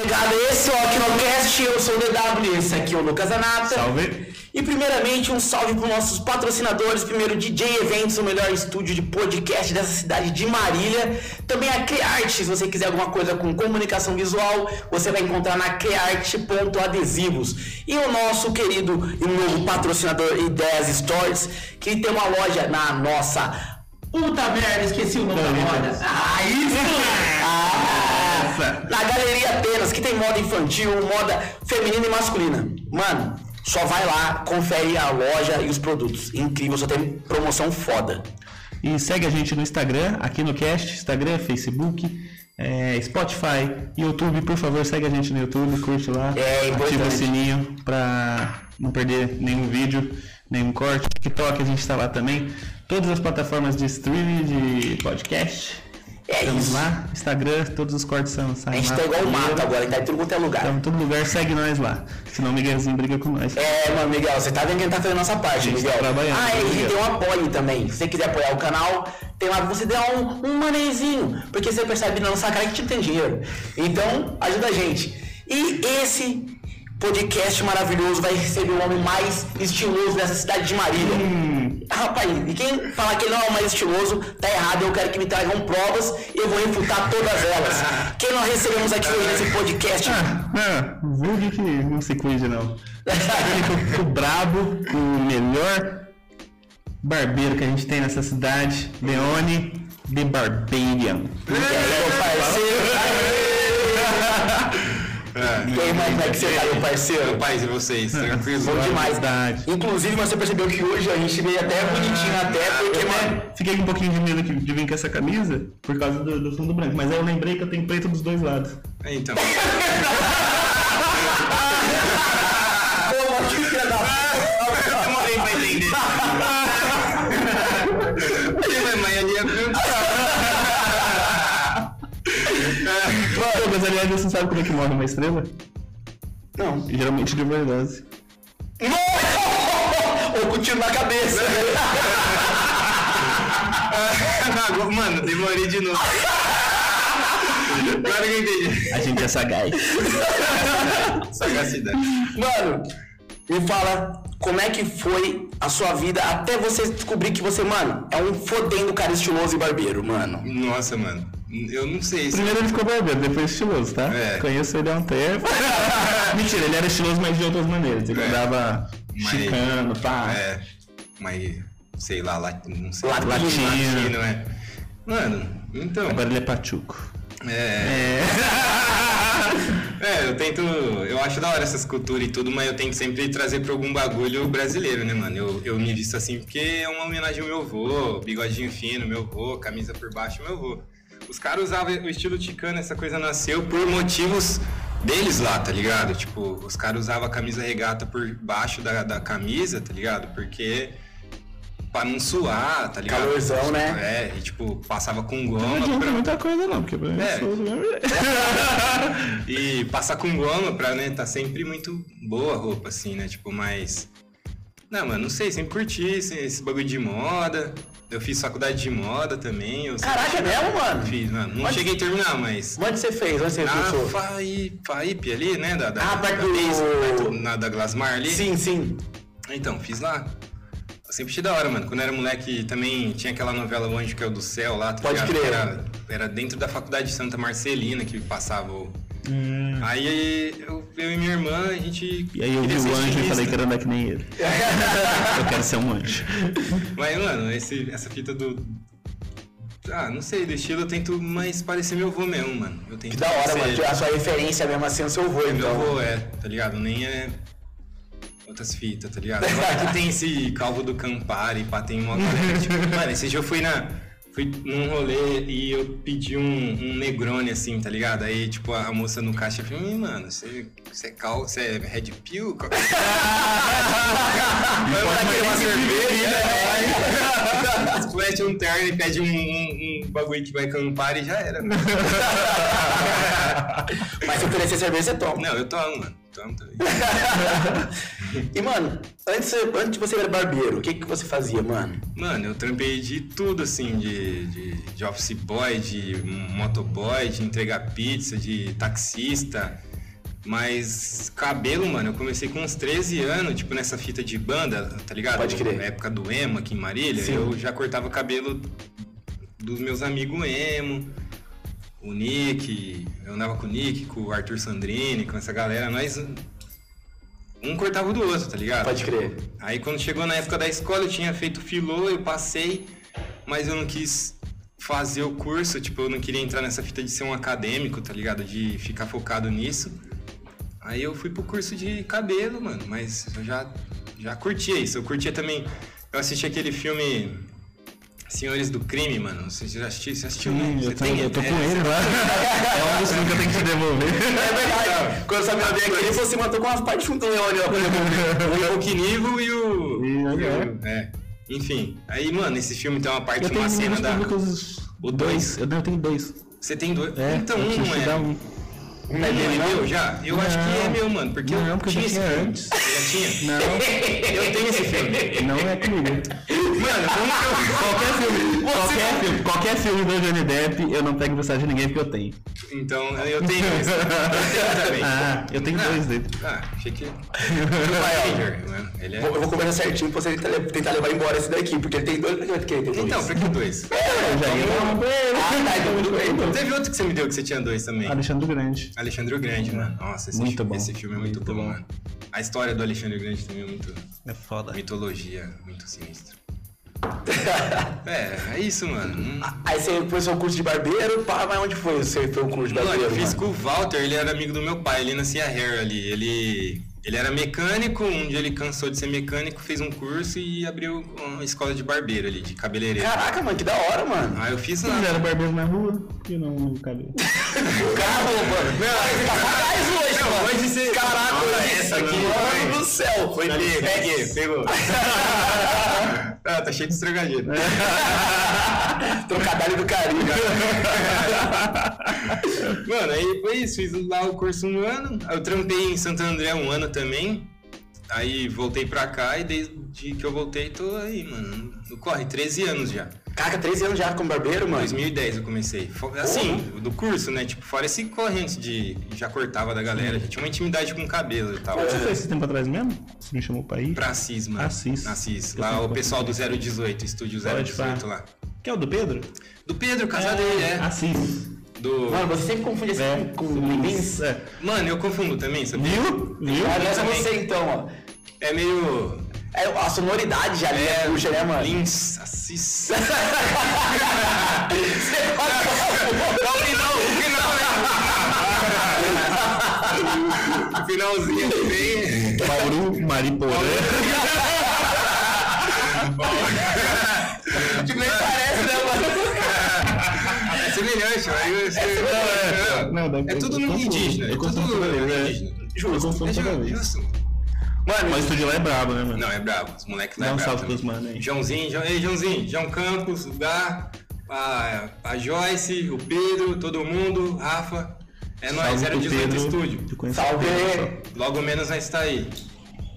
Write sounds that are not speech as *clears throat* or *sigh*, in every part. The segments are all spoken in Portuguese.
Negado, esse é o Aquinocast, eu sou o DW, esse aqui é o Lucas Anata. Salve. E primeiramente um salve para os nossos patrocinadores, primeiro DJ Eventos, o melhor estúdio de podcast dessa cidade de Marília. Também a Crearte, se você quiser alguma coisa com comunicação visual, você vai encontrar na crearte.adesivos. E o nosso querido e novo patrocinador Ideias Stores, que tem uma loja na nossa... Puta merda, esqueci o nome da loja. Ah, isso! *laughs* Na Galeria Atenas, que tem moda infantil, moda feminina e masculina. Mano, só vai lá, confere a loja e os produtos. Incrível, só tem promoção foda. E segue a gente no Instagram, aqui no Cast, Instagram, Facebook, é, Spotify, YouTube, por favor, segue a gente no YouTube, curte lá, É ativa importante. o sininho pra não perder nenhum vídeo, nenhum corte. TikTok a gente tá lá também. Todas as plataformas de streaming, de podcast. É Estamos isso. lá, Instagram, todos os cortes são A gente lá tá igual o mato agora, a tá em tudo quanto é lugar. Em todo lugar, segue nós lá. Senão o Miguelzinho briga com nós. É, mano, Miguel, você tá vendo que a gente tá fazendo a nossa parte, gente Miguel. tá trabalhando, ah, é, e tem um apoio também. Se você quiser apoiar o canal, tem lá pra você dar um, um manezinho. Porque você percebe na nossa cara que a gente não tem dinheiro. Então, ajuda a gente. E esse podcast maravilhoso vai receber o homem mais estiloso dessa cidade de Marília. Rapaz, e quem falar que ele não é o mais estiloso, tá errado. Eu quero que me tragam provas e eu vou refutar todas elas. Quem nós recebemos aqui hoje nesse podcast? Ah, vulgue que não se cuide, não. *laughs* O Brabo, o melhor barbeiro que a gente tem nessa cidade, Leone The Barbarian. E aí, meu parceiro? *laughs* E aí, mas como é que você tá, meu parceiro? Paz e vocês, tranquilo? Bom demais. Verdade. Inclusive, você percebeu que hoje a gente veio até bonitinho, até porque, mano. Fiquei com um pouquinho de medo que- de vir com essa camisa por causa do, do fundo branco, mas aí eu lembrei que eu tenho preto dos dois lados. É, Então, *laughs* Aliás, você sabe como é que morre uma estrela? Não. Geralmente de overdose. *laughs* Ou com tiro na cabeça. *laughs* Agora- Mano, demorei de novo. Agora que eu entendi. A gente é sagaz. *laughs* Sagacidade. Mano, me fala como é que foi a sua vida até você descobrir que você, mano, é um fodendo cara estiloso e barbeiro, mano. Nossa, mano. Eu não sei se. Primeiro ele ficou barbeiro, depois estiloso, tá? É. Conheço ele há um tempo. *laughs* Mentira, ele era estiloso, mas de outras maneiras. Ele É. andava Mas- chicano, pá. É. Mas, sei lá, lat... não sei. Latino. Latino, é. Mano, então. Agora ele é pachuco. É. *laughs* É, eu tento. Eu acho da hora essas culturas e tudo, mas eu tento sempre trazer pra algum bagulho brasileiro, né, mano? Eu, eu me visto assim porque é uma homenagem ao meu avô, bigodinho fino, meu avô, camisa por baixo, meu avô. Os caras usavam o estilo ticano, essa coisa nasceu por motivos deles lá, tá ligado? Tipo, os caras usavam a camisa regata por baixo da, da camisa, tá ligado? Porque. Pra não suar, tá ligado? Calorzão, né? É, e tipo, passava com goma. Não adianta pra- muita coisa não, porque eu É. sou do mesmo jeito. *laughs* e passar com goma pra, né, tá sempre muito boa a roupa, assim, né? Tipo, mas. Não, mano, não sei, sempre curti esse, esse bagulho de moda. Eu fiz faculdade de moda também. Eu Caraca, é mesmo, mano? Fiz, mano. Não Onde- cheguei a terminar, mas. Onde você fez? Onde você Na cursou? FAI, FAIP ali, né? Da, da, Ah, da, perto do- Base, perto na da Glasmar ali. Sim, sim. Então, fiz lá. Eu sempre achei da hora, mano. Quando eu era moleque, também tinha aquela novela O Anjo que é o do Céu lá, tá Pode ligado? crer. Era, era dentro da faculdade de Santa Marcelina que passava o. Hum. Aí eu, eu e minha irmã, a gente. E aí eu vi o anjo e falei que era andar que nem ele. *laughs* eu quero ser um anjo. Mas, mano, esse, essa fita do. Ah, não sei, do estilo eu tento mais parecer meu avô mesmo, mano. Eu tento Que da hora, ser mano. A sua referência mesmo assim é o seu avô, Meu então. avô é, tá ligado? Nem é outras fitas, tá ligado? Agora que tem esse calvo do Campari, pá, tem uma *laughs* galera, tipo, Mano, esse dia eu fui na. Fui num rolê e eu pedi um, um Negroni, assim, tá ligado? Aí, tipo, a moça no caixa falou, "Ih, mano, você, você é cal, você é Red Pill? Qual que é?" Vai querer uma cerveja, né? *laughs* Splash um terno e pede um, um, um bagulho que vai Campari e já era. *laughs* Mas se oferecer cerveja, você toma. Não, eu tomo, mano. Também. *laughs* E, mano, antes, antes de você era barbeiro, o que, que você fazia, mano? Mano, eu trampei de tudo, assim, de, de, de office boy, de motoboy, de entregar pizza, de taxista. Mas cabelo, mano, eu comecei com uns 13 anos, tipo, nessa fita de banda, tá ligado? Pode crer. Na época do emo aqui em Marília, Sim. eu já cortava cabelo dos meus amigos emo, o Nick, eu andava com o Nick, com o Arthur Sandrini, com essa galera, nós um cortava o do outro, tá ligado? Pode crer. Aí quando chegou na época da escola, eu tinha feito filô, eu passei, mas eu não quis fazer o curso, tipo, eu não queria entrar nessa fita de ser um acadêmico, tá ligado? De ficar focado nisso. Aí eu fui pro curso de cabelo, mano, mas eu já, já curtia isso. Eu curtia também. Eu assisti aquele filme Senhores do Crime, mano. Você já assistiu? Você assistiu, né? Você eu, tenho, eu tô é, com ele lá. É um dos filmes que eu tenho que te devolver. É verdade. Quando o Samuel veio aqui, mano, tô com umas partes junto do Leone, ó. O Knivo e o. E e é. o- é. Enfim. Aí, mano, esse filme tem uma parte, Eu tenho uma cena da. públicos. O dois. Eu, eu tenho dois. Você tem dois. É, então um não é. dar um. Um não é meu já? Eu acho que é Não. meu, mano. Porque Não, eu porque tinha esse filme. antes. Você já tinha? Não, *laughs* Eu tenho esse filme. não é comigo. Mano, como que eu. *laughs* Qualquer filme, qualquer filme, qualquer filme do Johnny Depp, eu não pego mensagem de ninguém porque eu tenho. Então, eu tenho esse. Eu tenho também. Ah, eu tenho dois dele. Ah, achei que. *laughs* Ele é. Vou- Eu vou conversar certinho pra você tentar levar embora esse daqui, porque ele tem dois. Ele tem dois. Então, por que dois? *laughs* Eu já ia um. Ah, tá, então tudo bem. então. Teve outro que você me deu que você tinha dois também. Alexandre Grande. Alexandre o Grande, mano. Nossa, esse, Muito filme, bom. esse filme é muito, Muito bom, bom. mano. A história do Alexandre o Grande também é muito. É foda. Mitologia, muito sinistra. *laughs* é, é isso, mano. Hum. Aí você começou o curso de barbeiro, pá, mas onde foi você foi o curso de Mano, barbeiro? eu fiz mano? com o Walter, ele era amigo do meu pai, ele nascia hair ali. Ele, ele era mecânico, um dia ele cansou de ser mecânico, fez um curso e abriu uma escola de barbeiro ali, de cabeleireiro. Caraca, mano, que da hora, mano. Aí eu fiz lá. não era barbeiro na rua, e não no cabelo. *laughs* Caramba, mano. Tá sagaz hoje, Não, mano. hoje você. Caraca, Olha hoje essa aqui. Mano do céu. Foi dez. peguei, pegou. *laughs* ah, tá cheio de estragadinho. *laughs* Trocadilho do carinho. *laughs* Mano, aí foi isso, fiz lá o curso um ano. Eu trampei em Santo André um ano também. Aí voltei pra cá e desde que eu voltei tô aí, mano. No corre, 13 anos já. Caraca, 13 anos já como barbeiro, Em mano. 2010 eu comecei. Assim, do curso, né? Tipo, fora esse corrente de. Já cortava da galera, já tinha uma intimidade com o cabelo e tal. Você foi esse tempo atrás mesmo? Você me chamou pra ir? Pra Assis, mano. Assis. Assis. Lá o pessoal do 018, estúdio Pode 018 pá. lá. Que é o do Pedro? Do Pedro, casa dele, é. Assis. Do. Mano, você sempre confunde esse É, com com Lins. É. Mano, eu confundo também, sabia? Viu? Viu? Também. você então, ó. É meio. É, a sonoridade já ali é, puxa, né, mano? Lins, Assis. Você Não, o final, o final, né? Finalzinho bem. Bauru, Mariporã. Tipo, nem parece, né, mano? É semelhante, dá- É tudo eu confundo. indígena. É Eu tudo toda vez, é. indígena. Eu confundo É toda ju- vez. justo. Mano, Mas o estúdio lá é brabo, né, mano? Não, é brabo. Os moleques lá Dá é um brabo. salve pros mano aí. Joãozinho, João, ei, Joãozinho, João Campos, o Gá, a, a Joyce, o Pedro, todo mundo, Rafa. É nóis, Salve pro 018 Pedro. Estúdio. Salve! Logo menos nós tá aí.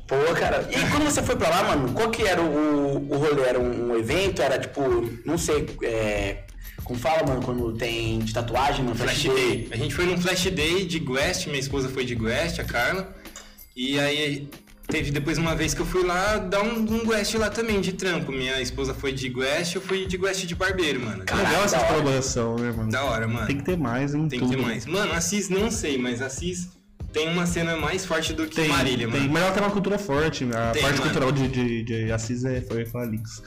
Pô, cara. E quando você foi pra lá, mano, qual que era o, o rolê? Era um, evento? Era tipo, não sei, é. Como fala, mano, quando tem de tatuagem, mano? Flash Day. A gente foi num Flash Day de Guest, minha esposa foi de Guest, a Carla. E aí teve depois uma vez que eu fui lá dar um, um Guest lá também, de trampo. Minha esposa foi de Guest, eu fui de Guest de barbeiro, mano. Caraca, Legal essa colaboração, né, mano? Da hora, mano. Tem que ter mais em Tem tudo. que ter mais. Mano, Assis não sei, mas Assis tem uma cena mais forte do que Tem, Marília, tem. mano. Mas ela tem uma cultura forte. A Tem, parte mano. cultural de, de, de Assis é. Foi falar links.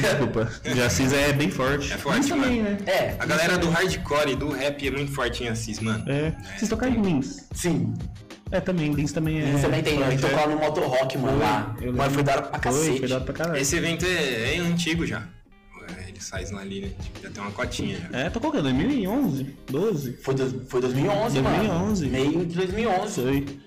Desculpa. De Assis é bem forte. É forte, também, mano. né? É, A galera do hardcore e do rap é muito forte em Assis, mano. É. Vocês tocaram em Links? sim. É, também. Links também é. Você também tem, forte, eu tocou é. no Moto Rock, mano, lá. Lembro. foi da hora pra Foi, cacete. foi da hora pra caralho. Esse evento é, é antigo já. É, Ele sai ali, né? Tipo, Já tem uma cotinha já. É, tocou o quê? 2011? 12? Foi, do- foi 2011, mano. 2011. Meio de 2011. Sei.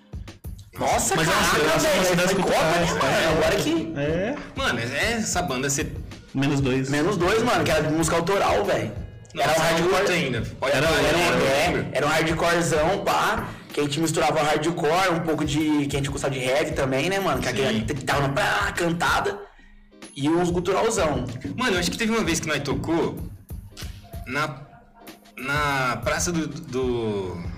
Nossa, Mas é uma caraca, velho. Foi Copa, né, culturais, mano? é. Agora que... É. Mano, é essa banda você. Menos dois. Menos dois, mano, que era de música autoral, velho. Era um hardcore ainda. Pode Era- Era um, eu é, lembro. era um hardcorezão, pá. Que a gente misturava hardcore, um pouco de. que a gente gostava de heavy também, né, mano? Que Sim. aquele que tava na cantada. E uns guturalzão. Mano, eu acho que teve uma vez que nós tocou na, na praça do, do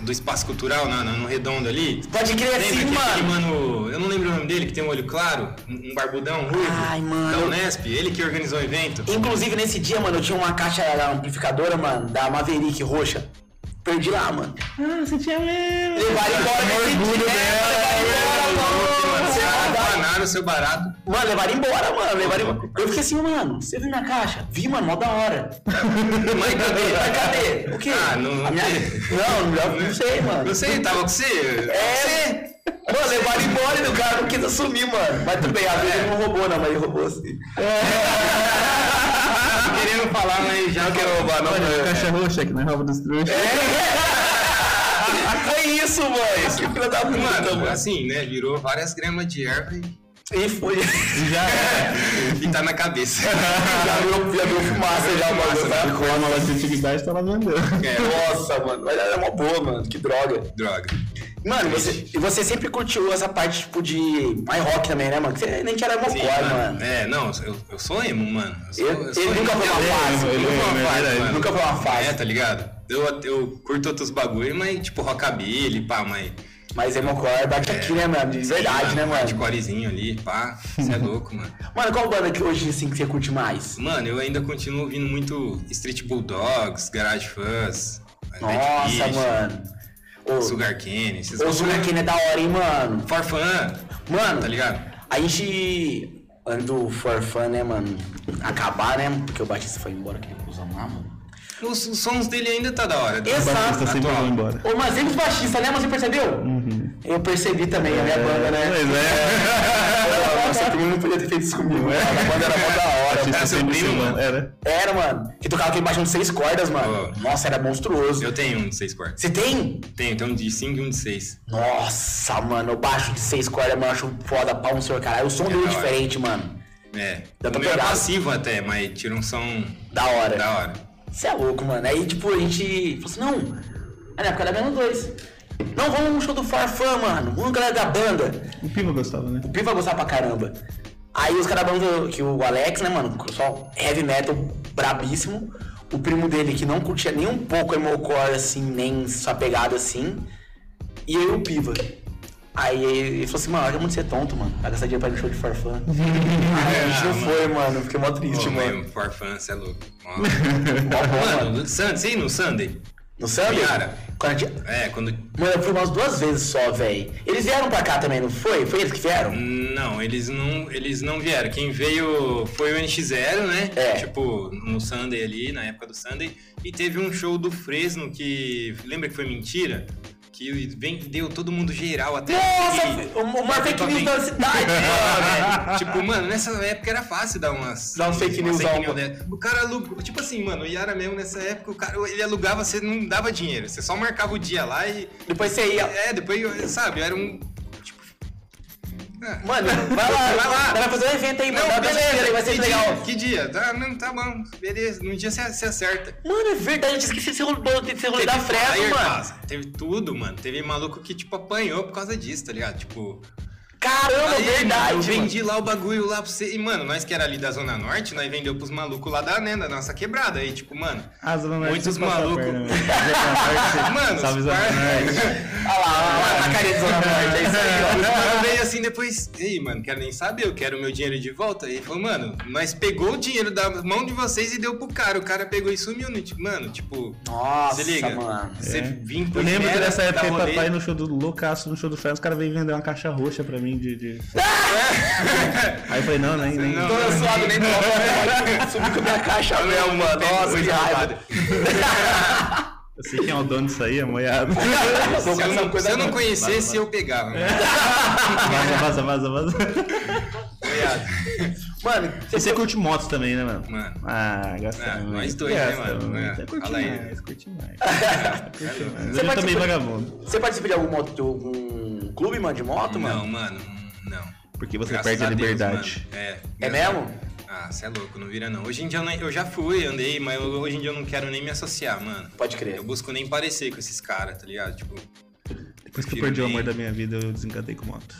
do espaço cultural na, na- no redondo ali. Pode crer assim, mano. mano, eu não lembro o nome dele, que tem um olho claro, um um barbudão ruivo. Ai, mano. Da Unesp, ele que organizou o evento. Inclusive, nesse dia, mano, eu tinha uma caixa amplificadora, mano, da Maverick roxa. Perdi lá, mano. Ah, você tinha mesmo. Levaram embora nesse orgulho dia. dela, Levaram embora, Mano, você mano. afanaram o seu barato. Mano, levaram embora, mano. Levaram embora. Eu fiquei assim, mano, você viu minha caixa? Vi, mano, mó da hora. *laughs* Mas cadê? Mas cadê? O quê? Ah, não- A minha... Não, não, não sei, mano. Não sei, tava com você? É, Mano, levaram embora e o cara não quis assumir, mano. Mas tudo bem, às vezes ele não roubou, não, mas ele roubou assim. Tô *laughs* querendo falar, mas já Não quero roubar, não, Olha, caixa roxa que não é roupa dos trouxas. Foi isso, mano. Que filho da puta, Mano, mano. assim, né? Virou várias gramas de erva e, E foi. Já é. *laughs* e tá na cabeça. Já virou, já virou fumaça, já, mano. A Com a mala de antiguidade tá lá vendendo. É, Nossa, mano. Mas era uma boa, mano. Que droga. droga. Mano, você, você sempre curtiu essa parte, tipo, de mais rock também, né, mano? Que você nem que era mocó, Sim, mano. É, não, eu, eu sou emo, mano. Eu sou, Ele- eu sou ele nunca foi uma fase, ele Nunca foi uma fase, mano. Nunca foi uma fase. É, tá ligado? Eu, eu curto outros bagulho, mas tipo rockabilly, pá, mas... Mas é mocó é bate aqui, né, mano? De verdade, né, mano? Hardcorezinho ali, pá. Você é *laughs* louco, mano. Mano, qual banda que hoje, assim, que você curte mais? Mano, eu ainda continuo ouvindo muito Street Bulldogs, Garage Fuzz, Nossa, mano. Ô, Sugar esses o Sugar Cane é da hora, hein, mano? For Fun, Mano, tá ligado? a gente, antes do For Fun, né, mano, acabar, né, porque o Batista foi embora, que ele cuzão lá, mano. Os, os sons dele ainda tá da hora. Exato. Batista sempre Atual. vai embora. Ô, mas sempre os baixistas, né, mas você percebeu? Eu percebi também, a minha banda, né? Pois é. *laughs* Nossa, primo não podia ter feito isso comigo, né? A banda era mó da hora. Era seu primo, mano? Era. Era, mano. Que tocava aquele baixão de seis cordas, mano. Oh. Nossa, era monstruoso. Eu tenho um de 6 quartos. Você tem? Tenho, tem um de 5 e um de 6. Nossa, mano, o baixo de seis cordas, mano, eu acho foda pra um senhor, caralho. O som dele é da hora. diferente, mano. É. Dá pra o meu é pegar. passivo até, mas tira um som Da hora. da hora. Você é louco, mano. Aí, tipo, a gente falou assim, não. Aí na época era menos dois. Não, vamos no show do Farfã, mano. Vamos, galera da banda. O Piva gostava, né? O Pi vai gostar pra caramba. Aí os caras da banda, que o Alex, né, mano, só heavy metal brabíssimo. O primo dele, que não curtia nem um pouco emocore, assim, nem sua pegada assim. E eu e o Piva. Aí ele falou assim, mano, olha muito ser tonto, mano. Vai gastar dinheiro pra ir no show de Farfã. *laughs* Aí a gente não foi, mano. Fiquei mó triste, Ô, mano. Fun, você é louco. Mó *laughs* mano. mano, Sunday, sim, no Sunday. No Sunday? Cara. Quando gente... É, quando. Mano, eu fui umas duas vezes só, velho. Eles vieram pra cá também, não foi? Foi eles que vieram? Não, eles não, eles não vieram. Quem veio foi o NX0, né? É. Tipo, no Sunday ali, na época do Sunday. E teve um show do Fresno que. Lembra que foi mentira? Que vendeu todo mundo geral até. Nossa, o maior fake news da cidade, *laughs* tipo, mano, nessa época era fácil dar umas. Dar uns fake news, fake ó. né? O cara alugou. Tipo assim, mano, o Yara mesmo nessa época, o cara ele alugava, você não dava dinheiro. Você só marcava o dia lá e. Depois você ia. É, depois, sabe, era um. Mano, vai lá, Vai lá. Vai fazer um evento aí, mano. Não, beleza, assistir, vai ser que legal. Dia, que dia? Tá, não, tá bom, beleza. Num dia você, acerta. Mano, é verdade, eu esqueci esse rolê, esse rolê da fresa, mano. passa, Teve tudo, mano. Teve maluco que, tipo, apanhou por causa disso, tá ligado? Tipo. Caramba, aí, verdade, Eu mano. vendi lá o bagulho lá pra você. E, mano, nós que era ali da Zona Norte, nós vendeu pros malucos lá da, né, da nossa quebrada. Aí, tipo, mano. Ah, Zona Norte Muitos malucos. perna, né? Norte, *laughs* Mano, Salve Zona par- Norte. Olha lá, olha lá, a carinha de Zona Norte, é isso aí, ó. Mano veio assim depois, ei, mano, quero nem saber, eu quero o meu dinheiro de volta. E ele falou, mano, nós pegou o dinheiro da mão de vocês e deu pro cara. O cara pegou e sumiu, no, tipo, mano, tipo. Nossa, se liga. mano. Você É. vim Eu lembro que nessa época papai no show do Loucaço, no show do Fred, os caras veio vender uma caixa roxa pra mim de. de- *laughs* aí eu falei, não, nem. nem... Não. Tô suado nem toca. *laughs* Subi com a minha caixa mesmo, mano. Nossa, que raiva. *laughs* Eu sei quem é o dono disso aí, é moiado. Se eu não, se eu não conhecesse, eu pegava. né? Vaza, vaza, vaza, vaza. Viado. Mano, E você curte motos também, né, mano? Mano. Ah, gasta Ah, muito. nós dois, né, mano? É, Você curte fala aí. mais, curte mais. Curte mais. Você Eu também participa- vagabundo. você participa de algum, moto, algum clube, mano, de moto, mano? Não, mano, não. Porque você Graças perde a, Deus, liberdade. mano. É. É mesmo? Ah, você é louco, não vira não. Hoje em dia eu, nem- eu já fui, andei, mas eu- hoje em dia eu não quero nem me associar, mano. Pode crer. Eu busco nem parecer com esses caras, tá ligado? Tipo, Depois que eu perdi o amor da minha vida, eu desencantei com moto.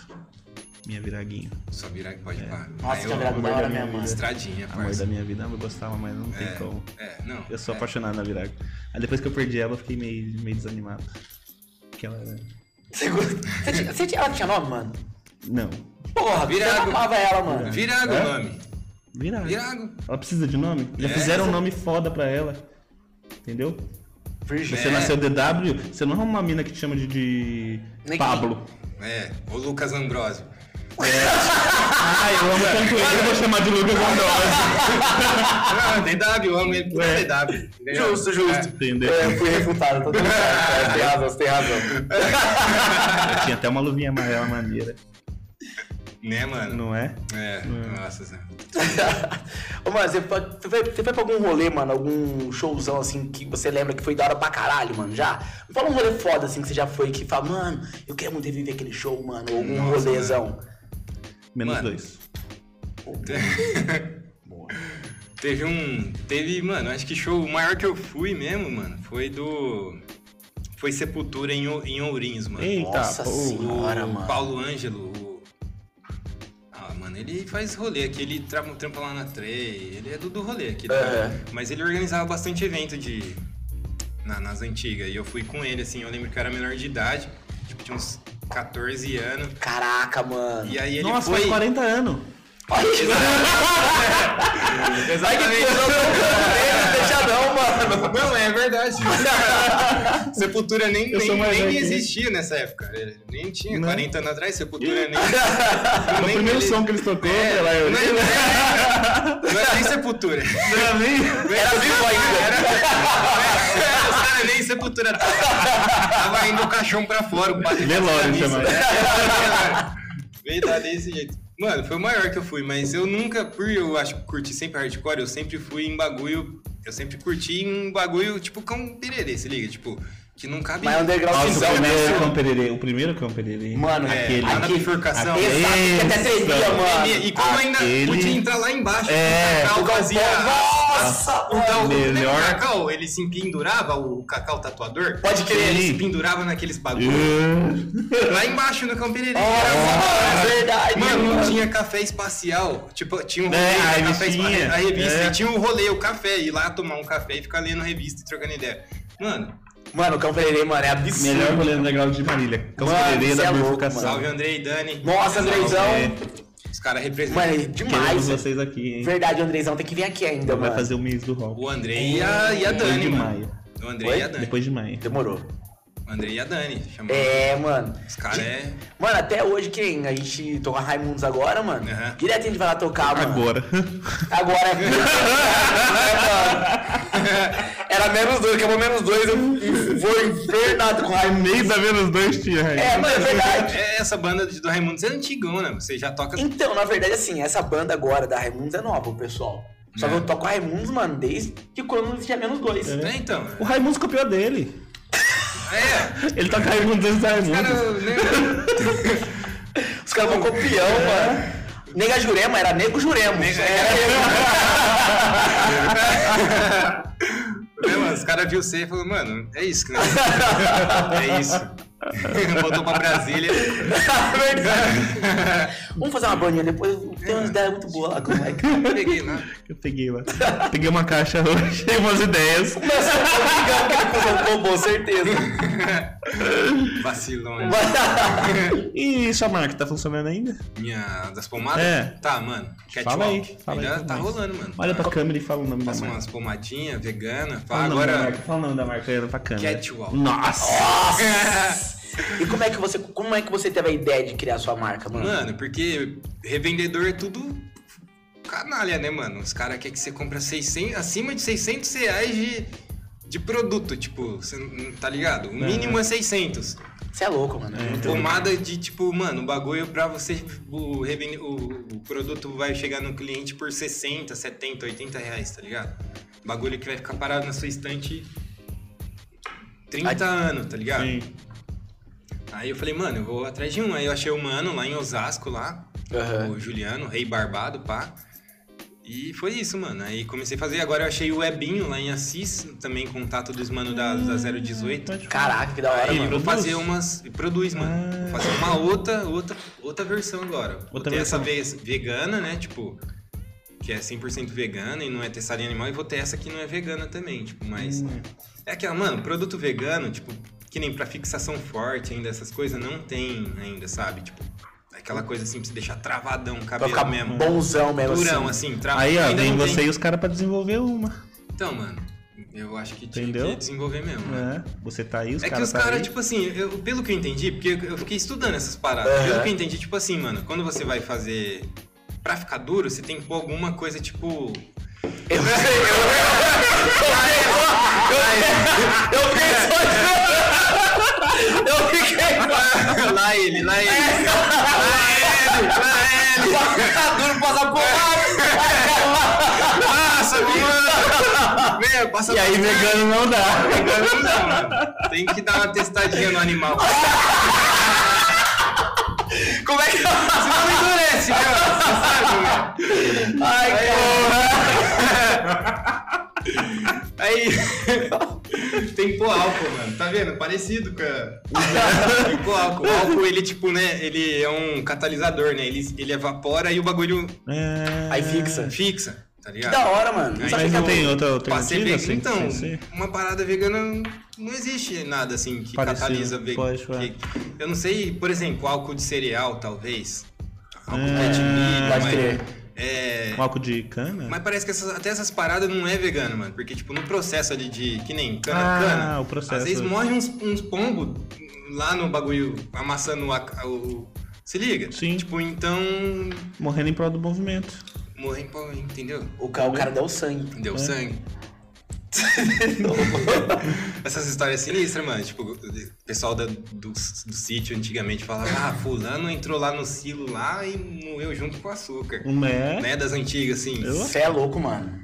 Minha viraguinha. só virar que pode parar. Nossa, eu- virado da mesmo, mano. Estradinha, Amor parça. da minha vida, eu gostava, mas não tem como. É, não. Eu sou é. apaixonado na viraga. Aí depois que eu perdi ela, eu fiquei meio, meio desanimado. que ela era. Você, você, tinha- você tinha- ela tinha nome, mano? Não. Porra, Virago. você amava ela, mano. Virago É? o nome. Virago. Virago. Ela precisa de nome? Já É. fizeram um nome foda pra ela. Entendeu? Virgem. Você É. nasceu DW, você não é uma mina que te chama de, de Pablo. É, o Lucas Ambrosio. Ah, eu amo tanto ele, eu vou chamar de Lucas Ambrosio. Ah, DW, eu amo ele por. DW. entendeu? Justo, justo. Entendeu? É, fui refutado, tô tudo certo. É, tem razão, você tem razão. Eu *laughs* tinha até uma luvinha amarela maneira, É, né, mano? não é? É, nossa, Zé. *laughs* Ô, mano, você foi, você foi- pra algum rolê, mano? Algum showzão assim que você lembra que foi da hora pra caralho, mano? Já? Fala um rolê foda assim que você já foi que fala, mano, eu quero muito reviver aquele show, mano. Ou algum Nossa, rolezão. Menos Mano. dois. *laughs* Teve um. Teve, mano, acho que show o maior que eu fui mesmo, mano, foi do. Foi Sepultura em, em Ourinhos, mano. Eita, Nossa pô. senhora, o mano. Paulo Ângelo. o- Ah, mano, ele faz rolê aqui, ele tra- trampa lá na Trey, ele é do, do rolê aqui. tá? É. Mas ele organizava bastante evento de. na- nas antigas. E eu fui com ele, assim, eu lembro que eu era menor de idade, tipo, tinha uns 14 anos. Caraca, mano. E aí ele Nossa, foi. faz 40 anos. Exatamente. não não, mano. Não, é verdade. *laughs* Sepultura nem, nem, nem existia nessa época. É, Nem tinha. Não. 40 anos atrás, Sepultura nem. *laughs* O nem primeiro ele- som que eles tocou, É, lá, eu... não, é, não era nem Sepultura. Não era nem... Era vivo ainda. Os caras nem Sepultura tava. Tava indo o caixão pra fora. O Velório fazia chama. missa. É, Veio dar desse jeito. Mano, foi o maior que eu fui, mas eu nunca, por eu acho que curti sempre hardcore, eu sempre fui em bagulho. Eu sempre curti em bagulho, tipo, cão pererê, se liga? Tipo, que não cabe. Mas underground Nossa, Cisão, o primeiro né? Cão Pererê. O primeiro Cão Pererê. Mano, É, aquele. lá na aquele- bifurcação. aquele- Exato, que até tremia, mano. E, e como ainda Aquele- podia entrar lá embaixo, É, o Cacau fazia. Nossa, Então. Melhor. o Cacau, ele se pendurava, o Cacau tatuador. Pode crer. Ele se pendurava naqueles bagulhos. Uh, Lá embaixo no Cão Pererê. Nossa, é verdade, Mano, mano. tinha café espacial. Tipo, tinha um rolê, É, a espa- a revista. É. E tinha o rolê, o café. Ir lá tomar um café e ficar lendo revista e trocando ideia. Mano, Mano, o Cão Pereira, mano, é absurdo. melhor rolê underground de Marília. Cão é da louco, bifurcação. salve Andrei e Dani. Nossa, Andreizão. É, Os caras representam. Mano, é queremos demais. vocês aqui, hein? Verdade, o Andreizão tem que vir aqui ainda, Vai mano. fazer o mês do rock. O Andrei e a, e a Depois Dani, de mano. maio. O Andrei Oi? e a Dani. Depois de maio. Demorou. Andrei e a Dani. Chamou. É, mano. Os caras é. Mano, até hoje, que nem a gente toca Raimundos agora, mano. Aham. Direto a gente vai lá tocar, mano. Agora. Agora é *laughs* *laughs* Era menos dois, acabou menos dois, eu vou infernado com o Raimundos. Nem da menos dois tinha, Raí. É, mano, é verdade. É, Essa banda do Raimundo é antigona, você já toca. Então, na verdade, assim, essa banda agora da Raimundos é nova, o pessoal. Só que É. eu toco Raimundos, mano, desde quando tinha menos dois. É, então. O Raimundo copiou dele. É. Ele toca Raimundo antes do Raimundo. Cara, né? *laughs* Os caras vão copião, mano. Nega Jurema era Nego Juremos. Nega- Era *laughs* mano, os caras viu você e falou, mano, é isso, né? *laughs* É isso. Voltou pra Brasília. Vamos fazer uma bandinha depois. Tem umas ideias muito boas lá com o moleque. Peguei lá. Eu peguei lá. Peguei uma caixa hoje, tem *laughs* umas ideias. Começou a ligar que ele um robô, certeza. Vacilão. *laughs* E sua marca tá funcionando ainda? Minha das pomadas? É. Tá, mano. Fala aí, Catwalk. fala aí Ainda pra tá rolando, mano. Olha pra câmera e fala o nome da Faço marca. umas pomadinhas vegana. Fala da Agora. marca, fala o nome da marca aí pra câmera. Catwalk. Nossa! *laughs* E como é que você, como é que você teve a ideia de criar sua marca, mano? Mano, porque revendedor é tudo canalha, né, mano? Os caras querem que você compra 600, acima de 600 reais de, de produto, tipo, você tá ligado? O mínimo é 600. Você é louco, mano. É. Muito Pomada de tipo, mano, o bagulho pra você. O, o, o produto vai chegar no cliente por 60, 70, 80 reais, tá ligado? Bagulho que vai ficar parado na sua estante 30 anos, tá ligado? Sim. Aí eu falei, mano, eu vou atrás de um. Aí eu achei o mano lá em Osasco, lá, Aham. o Juliano, rei barbado, pá. E foi isso, mano. Aí comecei a fazer. Agora eu achei o Webinho lá em Assis, também contato dos manos da, da 018. Caraca, que da hora, Aí mano. vou fazer umas. Produz, mano. Ah. Vou fazer uma outra, outra, outra versão agora. Vou ter essa vez vegana, né? Tipo. Que é 100% vegana e não é testada em animal. E vou ter essa que não é vegana também, tipo, mas. Hum. É aquela, mano, produto vegano, tipo. Que nem pra fixação forte ainda, essas coisas, não tem ainda, sabe? Tipo, aquela coisa assim, pra você deixar travadão o Pra cabelo ficar mesmo. bonzão mesmo Durão, assim. assim, tra... Aí, ó, vem não tem. você e os caras pra desenvolver uma. Então, mano, eu acho que tinha Entendeu? que desenvolver mesmo. né? É, você tá aí, os É que caras os tá caras, tipo assim, eu- pelo que eu entendi, porque eu fiquei estudando essas paradas, pelo que eu entendi, tipo assim, mano, quando você vai fazer. Pra ficar duro, você tem que pôr alguma coisa tipo. Eu *laughs* eu, *laughs* eu, eu fiquei só. Eu fiquei. lá ele, lá ele. lá ele, lá ele. Tá duro, passa porrada. Passa, mano. Vem, passa E aí, vegano não dá. Vegano não, mano. Tem que dar uma testadinha no animal. Como é que. Senão não endurece, né? mano? Você sabe, mano. Ai, Aí. *laughs* Tem que pôr álcool, mano. Tá vendo? Parecido com a. *laughs* Tem que pôr álcool. O álcool, ele, tipo, né? Ele é um catalisador, né? Ele, ele evapora e o bagulho É... Aí fixa. fixa, tá Que ligado? da hora, mano. Não Aí Mas que não tem outra alternativa vegano, assim? então, uma parada vegana não existe nada assim que Parecido, catalisa vegano. pode, pode. Eu não sei, por exemplo, álcool de cereal, talvez. Álcool É, de milho, pode mas, crer. É, Um álcool de cana? mas parece que essas- até essas paradas não é vegano, mano. Porque, tipo, no processo ali de. Que nem Ah, cana-cana. o processo. Às vezes morre uns, uns pombos lá no bagulho amassando a- o. Se liga? Sim. Tipo, então. Morrendo em prol do movimento. Morrem, pô, entendeu? O cara, o cara deu sangue. Deu É. sangue. *laughs* Essas histórias sinistras, mano. Tipo, o pessoal da- do, do sítio antigamente falava, ah, fulano entrou lá no silo lá e morreu junto com o açúcar. Um é. Né? Das antigas, assim. Você é louco, mano.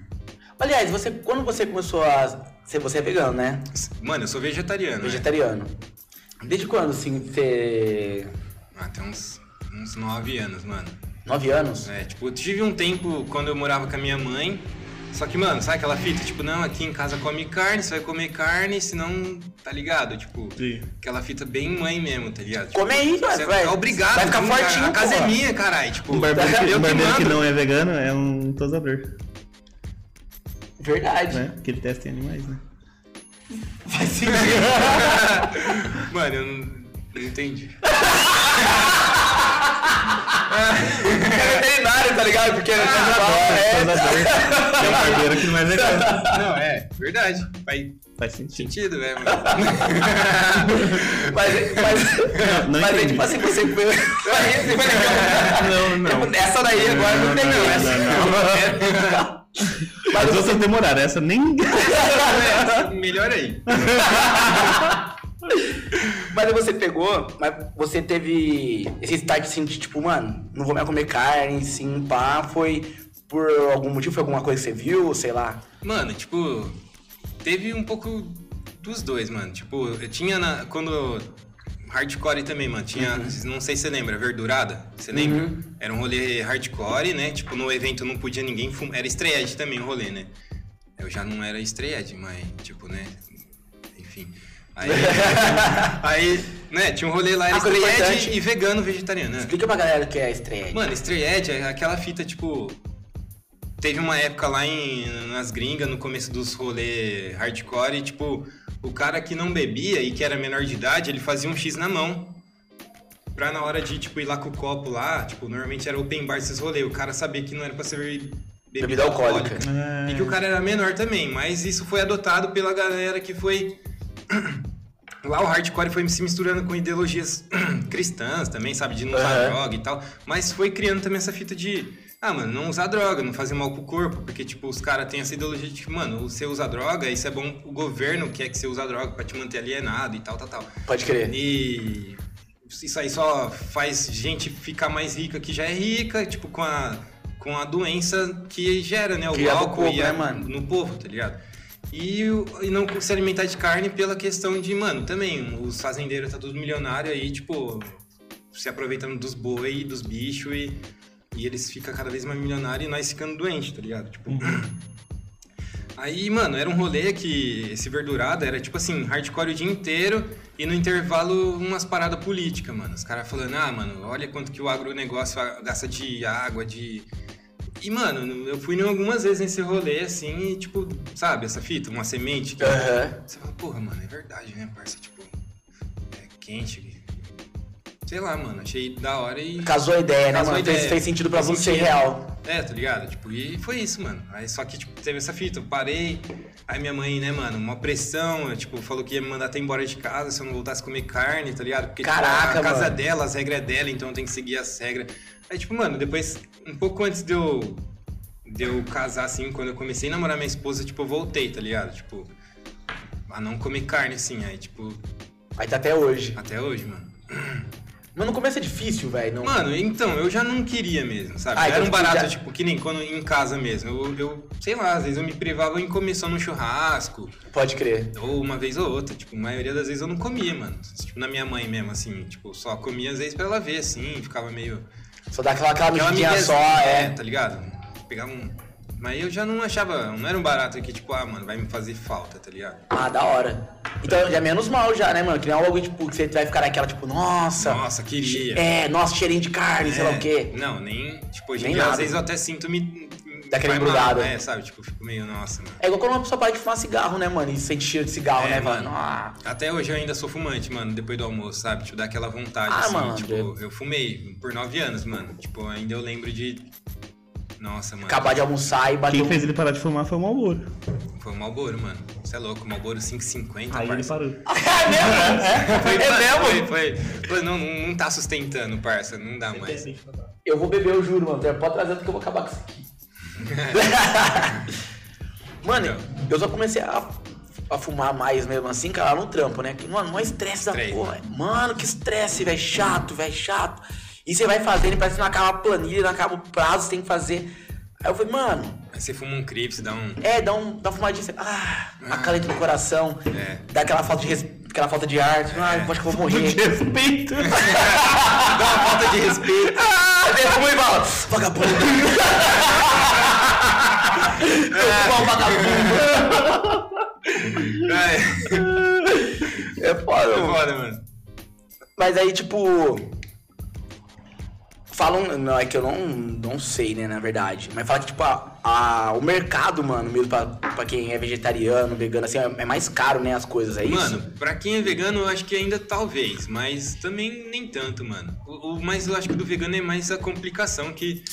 Aliás, você, quando você começou a. Você, é vegano, né? Mano, eu sou vegetariano. né? Vegetariano. Desde quando, assim, você. Ah, tem uns, uns nove anos, mano. Nove anos? É, tipo, eu tive um tempo quando eu morava com a minha mãe. Só que, mano, sabe aquela fita? Tipo, não, aqui em casa come carne, você vai comer carne, senão, tá ligado? Tipo, Sim. aquela fita bem mãe mesmo, tá ligado? Tipo, Come aí, você vai- vai. é obrigado. Vai ficar cara. fortinho, A casa é porra. minha, caralho. Tipo, Um barbeiro, que, eu um barbeiro que não é vegano é um tosador, Verdade. né? Porque ele testa em animais, né? Faz sentido. *laughs* Mano, eu não, não entendi. *laughs* é veterinário, tá ligado? Porque é, Tosador. É um barbeiro que não é vegano. Não, é, verdade. Faz Faz sentido. sentido, mano? *laughs* Mas, mas, não mas aí, entendi. tipo assim, você. Vai Não, não. Essa daí agora não, tem não, essa. não, *laughs* Mas as outras demoraram, essa nem. É, *laughs* melhor aí. Mas aí você pegou, mas você teve esse start assim de tipo, mano, não vou mais comer carne, sim, pá, foi por algum motivo, foi alguma coisa que você viu, sei lá. Mano, tipo, teve um pouco dos dois, mano. Tipo, eu tinha na, quando hardcore também, mano. Tinha, não sei se você lembra, verdurada. Você lembra? Uhum. Era um rolê hardcore, né? Tipo, no evento não podia ninguém fumar. Era estreed também o rolê, né? Eu já não era estreed, mas tipo, né? Enfim. Aí, *laughs* aí, né, tinha um rolê lá, era Ah, importante. e vegano vegetariano, né? Explica pra galera o que é estreia. Mano, Stray é aquela fita, tipo. Teve uma época lá em, nas gringas, no começo dos rolê hardcore, e, tipo, o cara que não bebia e que era menor de idade, ele fazia um X na mão. Pra na hora de, tipo, ir lá com o copo lá, tipo, normalmente era open bar esses rolês, o cara sabia que não era pra servir bebida, Bebida alcoólica. É. E que o cara era menor também, mas isso foi adotado pela galera que foi. Lá o hardcore foi se misturando com ideologias *clears throat* cristãs também, sabe? De não usar Aham. droga e tal. Mas foi criando também essa fita de. Ah, mano, não usar droga, não fazer mal pro corpo. Porque, tipo, os caras têm essa ideologia de que, mano, você usa droga, isso é bom. O governo quer que você use droga pra te manter alienado e tal, tal, tal. Pode crer. E isso aí só faz gente ficar mais rica que já é rica, tipo, com a, com a doença que gera, né? O Cria álcool povo, e a- né, mano? no povo, tá ligado? E, e não se alimentar de carne pela questão de, mano, também, os fazendeiros tá tudo milionário aí, tipo, se aproveitando dos boi, dos bichos e, e eles ficam cada vez mais milionários e nós ficando doentes, tá ligado? Tipo. *clears throat* Aí, mano, era um rolê que esse verdurado era tipo assim, hardcore o dia inteiro e no intervalo umas paradas políticas, mano. Os caras falando, ah, mano, olha quanto que o agronegócio gasta de água, de. E, mano, eu fui em algumas vezes nesse rolê assim, e, tipo, sabe, essa fita, uma semente que. Aham. Você fala, porra, mano, é verdade, né, parça? Tipo, quente. Sei lá, mano, achei da hora e. Casou a ideia, né, Casou mano? a ideia. Fez, fez sentido pra você sentido. real. É, tá ligado? Tipo, e foi isso, mano. Aí só que, tipo, teve essa fita, eu parei. Aí minha mãe, né, mano, uma pressão, eu, tipo, falou que ia me mandar até embora de casa se eu não voltasse a comer carne, tá ligado? Porque, tipo, Caraca, a casa mano. dela, as regras é dela, então eu tenho que seguir as regras. Aí, tipo, mano, depois, um pouco antes de eu, de eu casar, assim, quando eu comecei a namorar minha esposa, tipo, eu voltei, tá ligado? Tipo, a não comer carne, assim. Aí, tipo, Aí tá até hoje. até hoje, mano. *clears throat* Mas no começo é difícil, velho. Não... Mano, então, eu já não queria mesmo, sabe? Ah, Já então era um barato, já- tipo, que nem quando em casa mesmo. Eu, eu, sei lá, às vezes eu me privava em comer só no churrasco, Pode crer. ou uma vez ou outra. Tipo, a maioria das vezes eu não comia, mano. Tipo, na minha mãe mesmo, assim, tipo, só comia às vezes pra ela ver, assim, ficava meio. Só dá aquela, aquela Aquela só, é. tá ligado? Pegava um. Mas eu já não achava, não era um barato que, tipo, ah, mano, vai me fazer falta, tá ligado? Ah, da hora. Então já é menos mal já, né, mano? Que não é algo tipo, que você vai ficar naquela, tipo, nossa. Nossa, queria. É, nossa, cheirinho de carne, sei lá o quê. Não, nem. Tipo, hoje em dia, nada. às vezes eu até sinto me. me Dá aquela vai mal, embrulhada. É, sabe? Tipo, fico meio, nossa, mano. É igual quando uma pessoa para de fumar cigarro, né, mano? E sente cheiro de cigarro, É, né, mano. Ah, Até hoje eu ainda sou fumante, mano, depois do almoço, sabe? Tipo, dá aquela vontade, Ah, assim. mano, tipo, eu- eu fumei por nove anos, mano. Tipo, ainda eu lembro de. Nossa, mano. acabar de almoçar e bater Quem um... fez ele parar de fumar foi o Malboro. Foi o Malboro, mano. Você é louco, Malboro 550, Aí ele parça. parou. *laughs* É mesmo? Foi, É mano, mesmo? Foi, foi. Pô, não, não, não tá sustentando, parça. Não dá mais. Eu vou beber, eu juro, mano. Pode trazer porque eu vou acabar com isso aqui. *laughs* mano, eu só comecei a, a fumar mais mesmo assim, cara, no trampo, né? Que, Mano, mó estresse da porra. Mano, que estresse, velho. Chato, velho, chato. E você vai fazendo, parece que não acaba a planilha, não acaba o prazo, você tem que fazer. Aí eu falei, mano, Aí você fuma um Crips, dá um. é, dá, um, dá uma fumadinha, você, ah, acalenta no coração, É. dá aquela falta de res- aquela falta de ar, tipo, ah, eu acho que eu vou morrer. *laughs* Respeito. *laughs* Dá uma falta de respeito. Você fuma e fala, vagabundo. *laughs* Eu um vagabundo. É, É foda, é mano. foda, mano. Mas aí, tipo. Falam. Não, é que eu não, não sei, né, na verdade. Mas fala que, tipo, a, a- o mercado, mano, mesmo pra, pra quem é vegetariano, vegano, assim, é, é mais caro, né, as coisas, é isso? Mano, pra quem é vegano, eu acho que ainda talvez, mas também nem tanto, mano. O, o- mas eu acho que do vegano é mais a complicação que.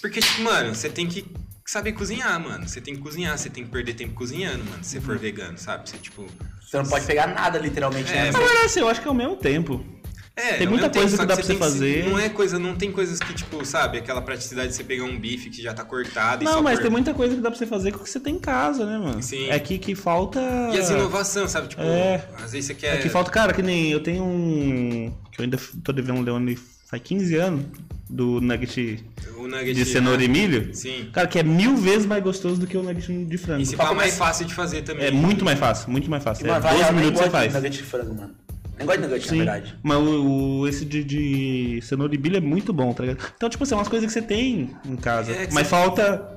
Porque, tipo, mano, você tem que saber cozinhar, mano. Você tem que cozinhar, você tem que perder tempo cozinhando, mano, se você for vegano, sabe? Você, tipo. Você não pode pegar nada, literalmente, É, né? Na verdade, assim, eu acho que é o mesmo tempo. É, Tem muita coisa que dá pra você que fazer. Não é coisa, não tem coisas que, tipo, sabe, aquela praticidade de você pegar um bife que já tá cortado e Não, só mas pôr- tem muita coisa que dá pra você fazer com o que você tem em casa, né, mano? Sim. É que, que falta. E as inovações, sabe? Tipo, É. às vezes você quer. É que falta, cara, que nem eu tenho um. Que eu ainda tô devendo um Leone faz 15 anos. Do nugget O nugget de cenoura e milho. Sim. Cara, que é mil vezes mais gostoso do que o nugget de frango. E se pá, mais fácil de fazer também. É muito mais fácil, muito mais fácil. E, mano, é vai, 12 eu nem minutos você faz. nugget de frango, mano. Nem gosto de nugget, Sim, na verdade. mas o, o- esse de, de cenoura e milho é muito bom, tá ligado? Então, tipo assim, é umas coisas que você tem em casa. É, mas falta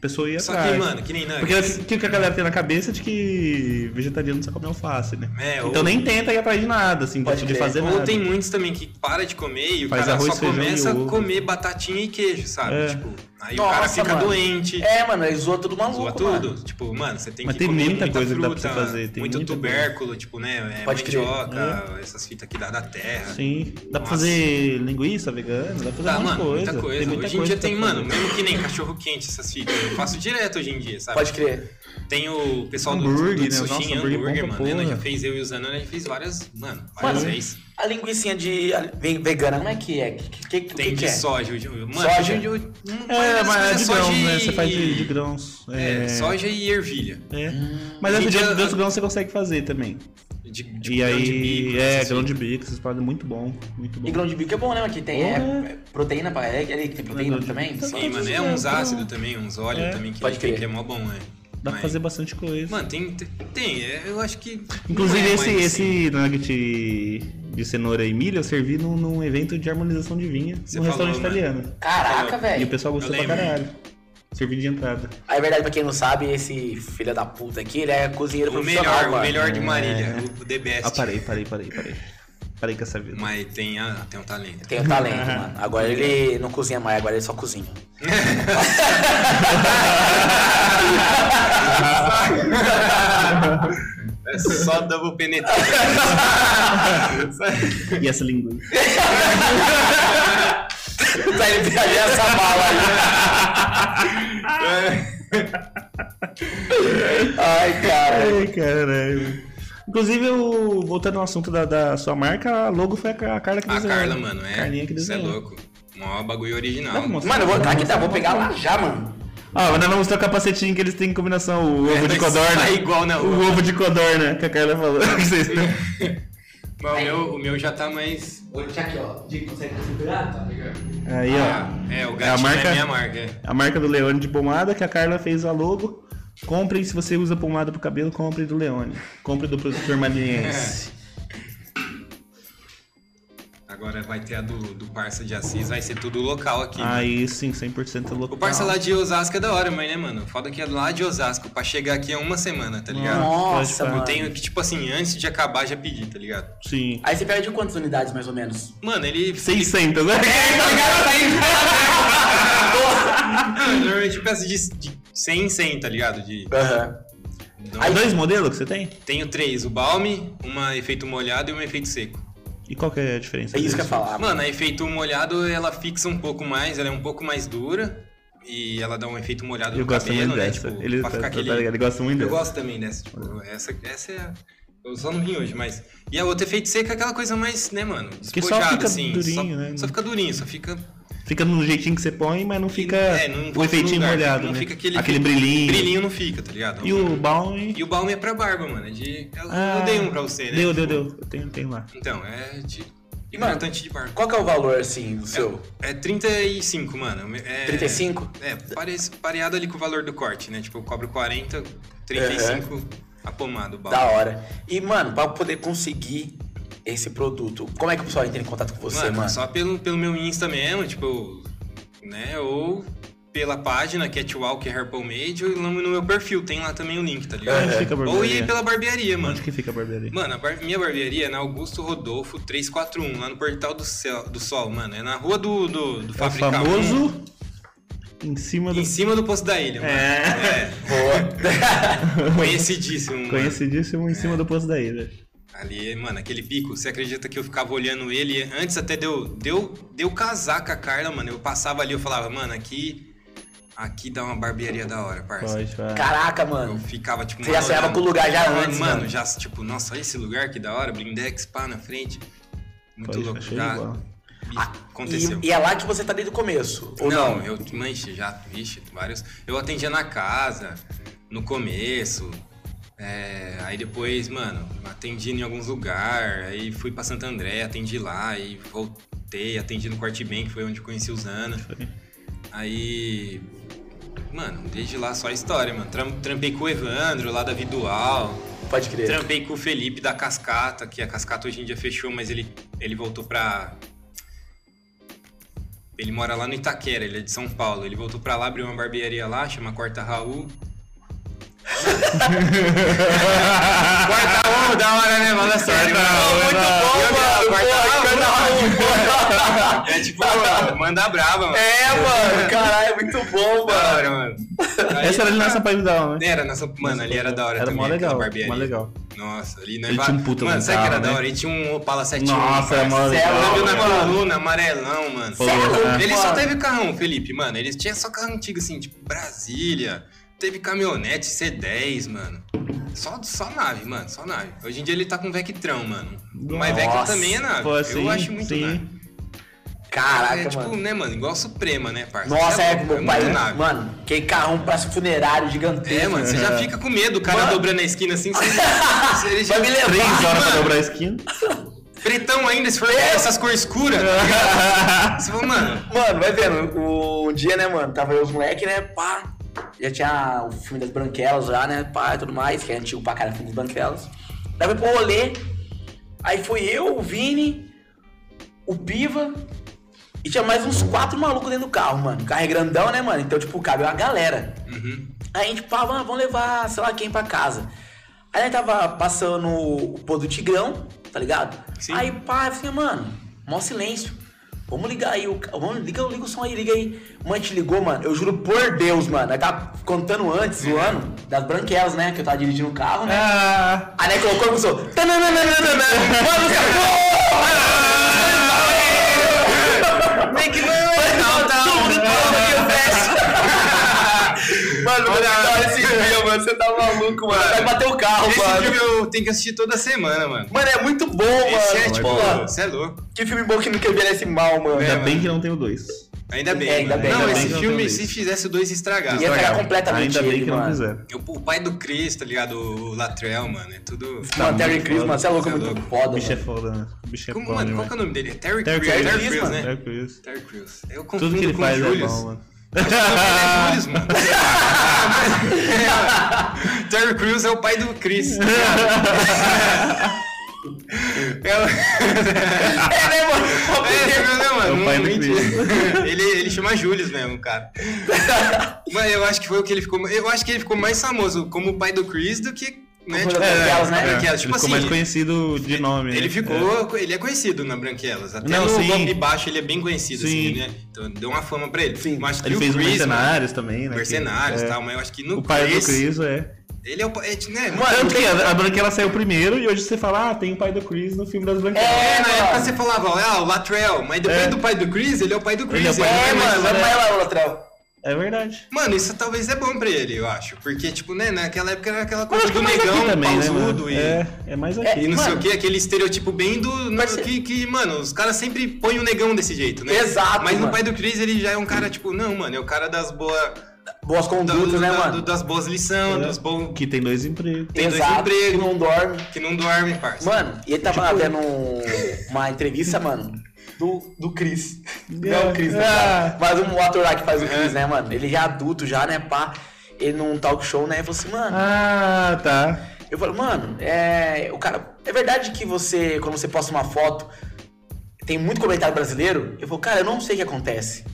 pessoa ir Só atrás. que, mano, que nem Porque nuggets. o que que a galera tem na cabeça é de que vegetariano só come alface, né? É, então ou- nem tenta ir atrás de nada, assim, Pode de fazer Ou nada. tem muitos também que para de comer e o Faz cara arroz, só feijão começa a comer batatinha e queijo, sabe? É. Tipo, aí o cara Nossa, fica mano. doente. É, mano, ele zoa tudo maluco, Zoa mano. tudo. Tipo, mano, você tem Mas que tem comer muita muita coisa que dá pra fruta, você fazer, tem muito muita tubérculo, tipo, né? É, Pode crer. mandioca, essas fitas aqui da, da terra. Sim. Dá pra Nossa. fazer linguiça vegana, dá pra fazer monte de mano, coisa. muita coisa. Tem muita hoje em coisa dia que tem, dá pra mano, fazer. mesmo que nem cachorro quente, essas fitas. Eu faço direto hoje em dia, sabe? Pode crer. Tem o pessoal do, Hambúrguer, do né? sushi Nossa, hambúrguer pra mano. Ela já fez, eu e o Zanon, a gente fez várias, mano, várias Mano, vezes. A linguicinha de a- ve- vegana, como é que é? Que, que, que, Tem que de que é? soja. Mano, Soja? hum, É, mas é de grãos, né? Você faz de, de grãos. É, É, soja e ervilha. é. Hum. Mas essa de, de grãos você consegue fazer também. De, de e grão aí, de bico, é, essas grão de bico, essas paradas muito bom, muito bom. E grão de bico é bom, né? Que tem é, é proteína pra. É, ele tem proteína de também? bico. Sim, mano, é uns ácidos também, uns óleos É, também que, pode tem, crer. que é mó bom, né? Dá pra Mas- fazer bastante coisa. Mano, tem, tem, é, eu acho que. Inclusive, é esse, esse nugget de cenoura e milho eu servi num, num evento de harmonização de vinho Você num falou, restaurante mano. italiano. Caraca, Falou. E o velho. pessoal gostou pra caralho. Servi de entrada. Aí, é verdade, pra quem não sabe, esse filho da puta aqui, ele é cozinheiro O profissional, melhor, o melhor de Marília, o, o The Best. Ah, parei, parei, parei, parei. Parei com essa vida. Mas tem, ah, tem um talento. Tem o talento, *laughs* mano. Agora ele não cozinha mais, agora ele só cozinha. É só double penetração. E essa linguiça? pra ele viajar essa bala aí. *laughs* *laughs* Ai, cara. Ai, caralho. Inclusive, o- voltando ao assunto da, da sua marca, a logo foi a Carla que A desenhou. Carla, mano, é. Carlinha que Isso é desenhou. louco. Mó bagulho original. Mostrar? Mano, eu vou, aqui tá, vou pegar lá já, mano. Ah, mas nós vamos mostrar o capacetinho que eles têm em combinação, o ovo de vai codorna. sair igual na O ovo de codorna que a Carla falou. *laughs* Vocês estão- Mas o meu, o meu já tá mais. Vou deixar aqui, ó. Diego, consegue segurar? Tá ligado? Aí, Ah, ó. é, o É a gatinho marca- é minha marca. é. A marca do Leone de pomada que a Carla fez a logo. Comprem se você usa pomada pro cabelo, compre do Leone. Compre do produtor maniense. *laughs* Agora vai ter a do, do Parça de Assis, vai ser tudo local aqui. mano. Aí sim, 100% local. O Parça lá de Osasco é da hora, mas né, mano? Foda que é lá de Osasco. Pra chegar aqui é uma semana, tá ligado? Nossa, Eu mano. tenho que, tipo assim, antes de acabar já pedi, tá ligado? Sim. Aí você pega de quantas unidades, mais ou menos? Mano, ele. 600, né? *laughs* Normalmente eu peço de, de 100 em 100, tá ligado? De, Aham. não- Aí dois modelos que você tem? Tenho três: o balme, uma efeito molhado e um efeito seco. E qual que é a diferença? É isso que eu deles? ia falar. Mano, a efeito molhado ela fixa um pouco mais, ela é um pouco mais dura. E ela dá um efeito molhado Eu no gosto cabelo, muito né? dessa. Tipo, Ele, pra tá, ficar tá aquele. ligado? Ele gosta muito Eu dessa. gosto também dessa, tipo, essa, essa é a... Eu só não vim hoje, mas... E a outra efeito seco é aquela coisa mais, né, mano? Que só Despojada, fica assim. durinho, só, né? Só fica durinho, só fica... Fica no jeitinho que você põe, mas não fica é, não o efeitinho lugar, molhado, Não né? fica aquele... aquele brilhinho. Brilhinho não fica, tá ligado? E o balme... E o balme é pra barba, mano. É de... Eu, Ah, eu dei um pra você, né? Deu, deu, Tipo, deu. Eu tenho, tenho lá. Então, é de... E, mano, de barba. Qual que é o valor, assim, do seu? É 35, mano. É, 35? É, parece, pareado ali com o valor do corte, né? Tipo, eu cobro 40, 35 a pomada, o balde. Da hora. E, mano, pra poder conseguir esse produto, como é que o pessoal entra em contato com você, mano, mano? só pelo, pelo meu Insta mesmo, tipo, né? Ou pela página Catwalk Pomade, ou no no meu perfil, tem lá também o link, tá ligado? Onde fica a Ou barbearia? ir pela barbearia, mano. Onde que fica a barbearia? Mano, a bar- minha barbearia é na Augusto Rodolfo 341, lá no Portal do, Céu, do Sol, mano. É na rua do, do, do É o Fábrica 1, famoso em cima do... Em cima do Poço da Ilha, mano. É. É, *laughs* *laughs* conhecidíssimo, mano. Conhecidíssimo em cima do posto da ilha. Ali, mano, aquele pico, você acredita que eu ficava olhando ele antes até deu, deu, deu casar com a Carla, mano. Eu passava ali, eu falava, mano, aqui. Aqui dá uma barbearia da hora, parça. Pode, vai. Caraca, Eu mano. ficava, tipo, Você já sonhava com o lugar já Mano, antes, Mano, mano. já, tipo, nossa, olha esse lugar que da hora, blindex, pá, na frente. Muito Pode, louco. Já igual. e Ah, aconteceu. E, e é lá que você tá desde o começo, ou não? não, eu, manche, já, vixe, vários. Eu atendia na casa, no começo. É, aí depois, mano, atendi em alguns lugares. Aí fui pra Santo André, atendi lá. Aí voltei, atendi no Corte que foi onde eu conheci o Zana. Aí. Mano, desde lá só história, mano. Tram- Trampei com o Evandro lá da Vidual. Pode crer. Trampei com o Felipe da Cascata, que a Cascata hoje em dia fechou, mas ele, ele voltou pra. Ele mora lá no Itaquera, ele é de São Paulo. Ele voltou pra lá, abriu uma barbearia lá, chama Corta Raul. *laughs* Corta Raul, da hora, né? Fala sério. Corta Raul, Muito da bom, mano. Corta Raul. *laughs* É tipo, mano, manda brava, mano. É, mano, caralho, muito bom, Da mano. hora, mano. Aí- Essa era ali nessa Pavidal, né? Era nessa. Mano, ali era da hora Era também. mó legal, mó legal. Nossa, ali não Ele tinha um puta Mano, sabe que era carro, da né? hora? Ele tinha um Opala 71. Nossa, era mó legal. Você viu na mano. coluna, amarelão, mano. Né? Ele só Mano. teve carrão, Felipe, mano. Ele tinha só carro antigo, assim, tipo Brasília. Teve caminhonete C10, mano. Só, só nave, mano, só nave. Hoje em dia ele tá com Vectrão, mano. Mas Vectra Nossa. também é nave. Pô, Eu sim, acho muito sim. nave. Caraca, é tipo, mano. né, mano, igual Suprema, né, parça? Nossa, é, louco, meu pai. muito nave. Mano, que carrão pra funerário gigantesco. É, mano, você já fica com medo, o cara Mano. dobrando a esquina assim, você, *laughs* você já Vai me levar. Três horas pra dobrar a esquina. Pretão ainda, se for essas cores escuras, tá? *laughs* Você fala, mano, Mano, vai vendo, o- um dia, né, mano, tava eu os moleques, né, pá, já tinha o filme das Branquelas lá, né, pá, e tudo mais, que é antigo pra caralho, filme das Branquelas. Daí foi pro rolê, aí fui eu, o Vini, o Piva, e tinha mais uns quatro malucos dentro do carro, mano. O carro é grandão, né, mano, então, tipo, cabe uma galera. uhum. Aí a gente, pá, vamos levar, sei lá, quem pra casa. Aí a gente tava passando o pô do Tigrão, tá ligado? Sim. Aí, pá, falei, mano, mó silêncio. Vamos ligar aí, o, vamos, liga, liga o som aí, liga aí. Mãe te ligou, mano. Eu juro por Deus, mano. Nós tava contando antes, zoando, das branquelas, né? Que eu tava dirigindo o carro, né? Ah, Aí né, colocou e começou. Mano, os caras. Vem que tá. Tudo, *laughs* Mano, olha mano. Você tá maluco, mano. Vai bater o carro, Esse mano. filme eu tenho que assistir toda semana, mano. Mano, é muito bom, Esse mano. é tipo, mano, você é louco. que filme bom que não envelhece mal, mano. ainda É, bem mano. que não tem o 2. Ainda bem. É, ainda bem, não, ainda esse bem não filme, se fizesse o 2, estragava. Ia pegar completamente Ainda bem ele, que não mano. fizeram. O pai do Chris, tá ligado? O Latrell, mano. É tudo. Mano, Terry foda. mano, você é louco, é Você é muito louco. foda, O bicho é foda, né? O bicho é Como, foda mano, qual que é o nome dele? É Terry, Terry Crews. Terry Crews, Crews, mano. né? Terry Crews. Terry Crews. Eu Tudo que confundo ele com faz é Julius. bom, mano. É. *laughs* Terry Crews é o pai do Chris. ligado? *laughs* É É, né, mano? É, mesmo, né, mano? É o pai do Realmente. ele, ele chama Julius mesmo, cara. *laughs* Mas eu acho que foi o que ele ficou. Eu acho que ele ficou mais famoso como o pai do Chris do que. Né, tipo, das Branquelas, né? é, ele Branquelas. Tipo ficou assim, mais conhecido de nome, Ele né? ficou. Ele é conhecido na Branquelas. Até Não, no sim. Golpe Baixo ele é bem conhecido, Sim. assim, né? Então deu uma fama pra ele. Sim. Mas acho que Ele o fez o Chris, Mercenários também, né? Mercenários e é. tal, mas eu acho que no O pai Chris, do Chris, é. Ele é o. pai- É, né, Tanto que a, a Branquela saiu primeiro e hoje você fala, ah, tem o pai do Chris no filme das Branquelas. É, na mano. época você falava, ah, o Latrell, mas depois É. do pai do Chris, ele é o pai do Chris. Ele é o pai do É, mano, vai mais lá, Latrell. É verdade. Mano, isso talvez é bom pra ele, eu acho. Porque, tipo, né, naquela época era aquela coisa do mais negão, também, né, pausudo mano? e, É, é mais aqui. e não sei Mano. o que, aquele estereotipo bem do. no- que, que, mano, os caras sempre põem o negão desse jeito, né? Exato, Mas no mano. pai do Chris, ele já é um cara, tipo, não, mano, é o cara das boas. Boas condutas, né, mano? das boas lições, É. dos bons. Que tem dois empregos. tem dois Exato, empregos. que não dorme. Que não dorme, parça. Mano, e ele tava Tipo- vendo um- uma entrevista, mano, do, do Chris. *laughs* Não É. o Chris, né, Ah. cara? Mas um ator lá que faz o Chris, né, mano? Ele já é adulto, já, né, pá. Ele num talk show, né, ele falou assim, mano. Ah, tá. Eu falei, mano, é. O cara. É verdade que você, quando você posta uma foto, tem muito comentário brasileiro? Eu falo, cara, eu não sei o que acontece.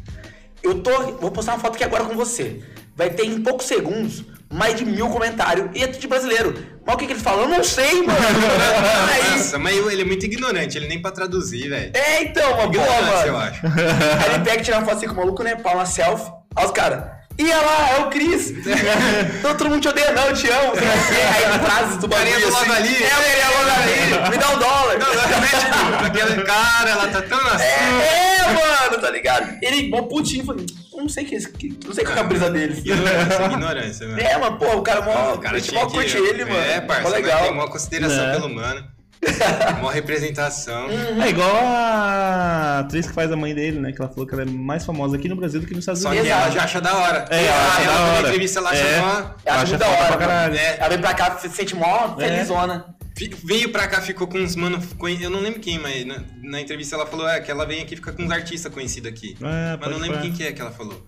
Eu tô. Vou postar uma foto aqui agora com você. Vai ter em poucos segundos mais de mil comentários. E é tudo de brasileiro. Mas o que, que eles falam? Eu não sei, mano. *laughs* Aí, Nossa, mas ele é muito ignorante, ele nem pra traduzir, velho. é, então, uma boa, Ignorância, eu mano. acho. Aí ele pega e tira uma foto assim com o maluco, né? Pau uma selfie. Olha os caras. E olha lá, é o Cris. *laughs* Então todo mundo te odeia, não, eu te amo. Aí frases do bagulho. Carinha do assim. lado ali. É, o carinha do lado ali. Me dá um dólar. Não, não, tipo, aquele cara, ela tá tão assim. É, é, mano, tá ligado? Ele, mó putinho, falei, não sei que, é que não sei qual que é a brisa dele. *laughs* Ignorância, ignorância, mano. É, mano, pô, o cara mó, O cara tinha mó que... curte ele, mano. É, Mó parça, mas legal. tem uma consideração É. pelo mano. *laughs* Uma representação. É igual a atriz que faz a mãe dele, né? Que ela falou que ela é mais famosa aqui no Brasil do que nos Estados Só que Unidos. ela já acha da hora. É, ela acha da na hora. entrevista ela É. Eu acho Acha da hora, pra. É. Ela vem pra cá, se sente mó felizona. Fi- Veio pra cá, ficou com uns mano. Eu não lembro quem, mas na, na entrevista ela falou é, que ela vem aqui ficar com uns artistas conhecidos aqui. É, mas não lembro quem que é que ela falou.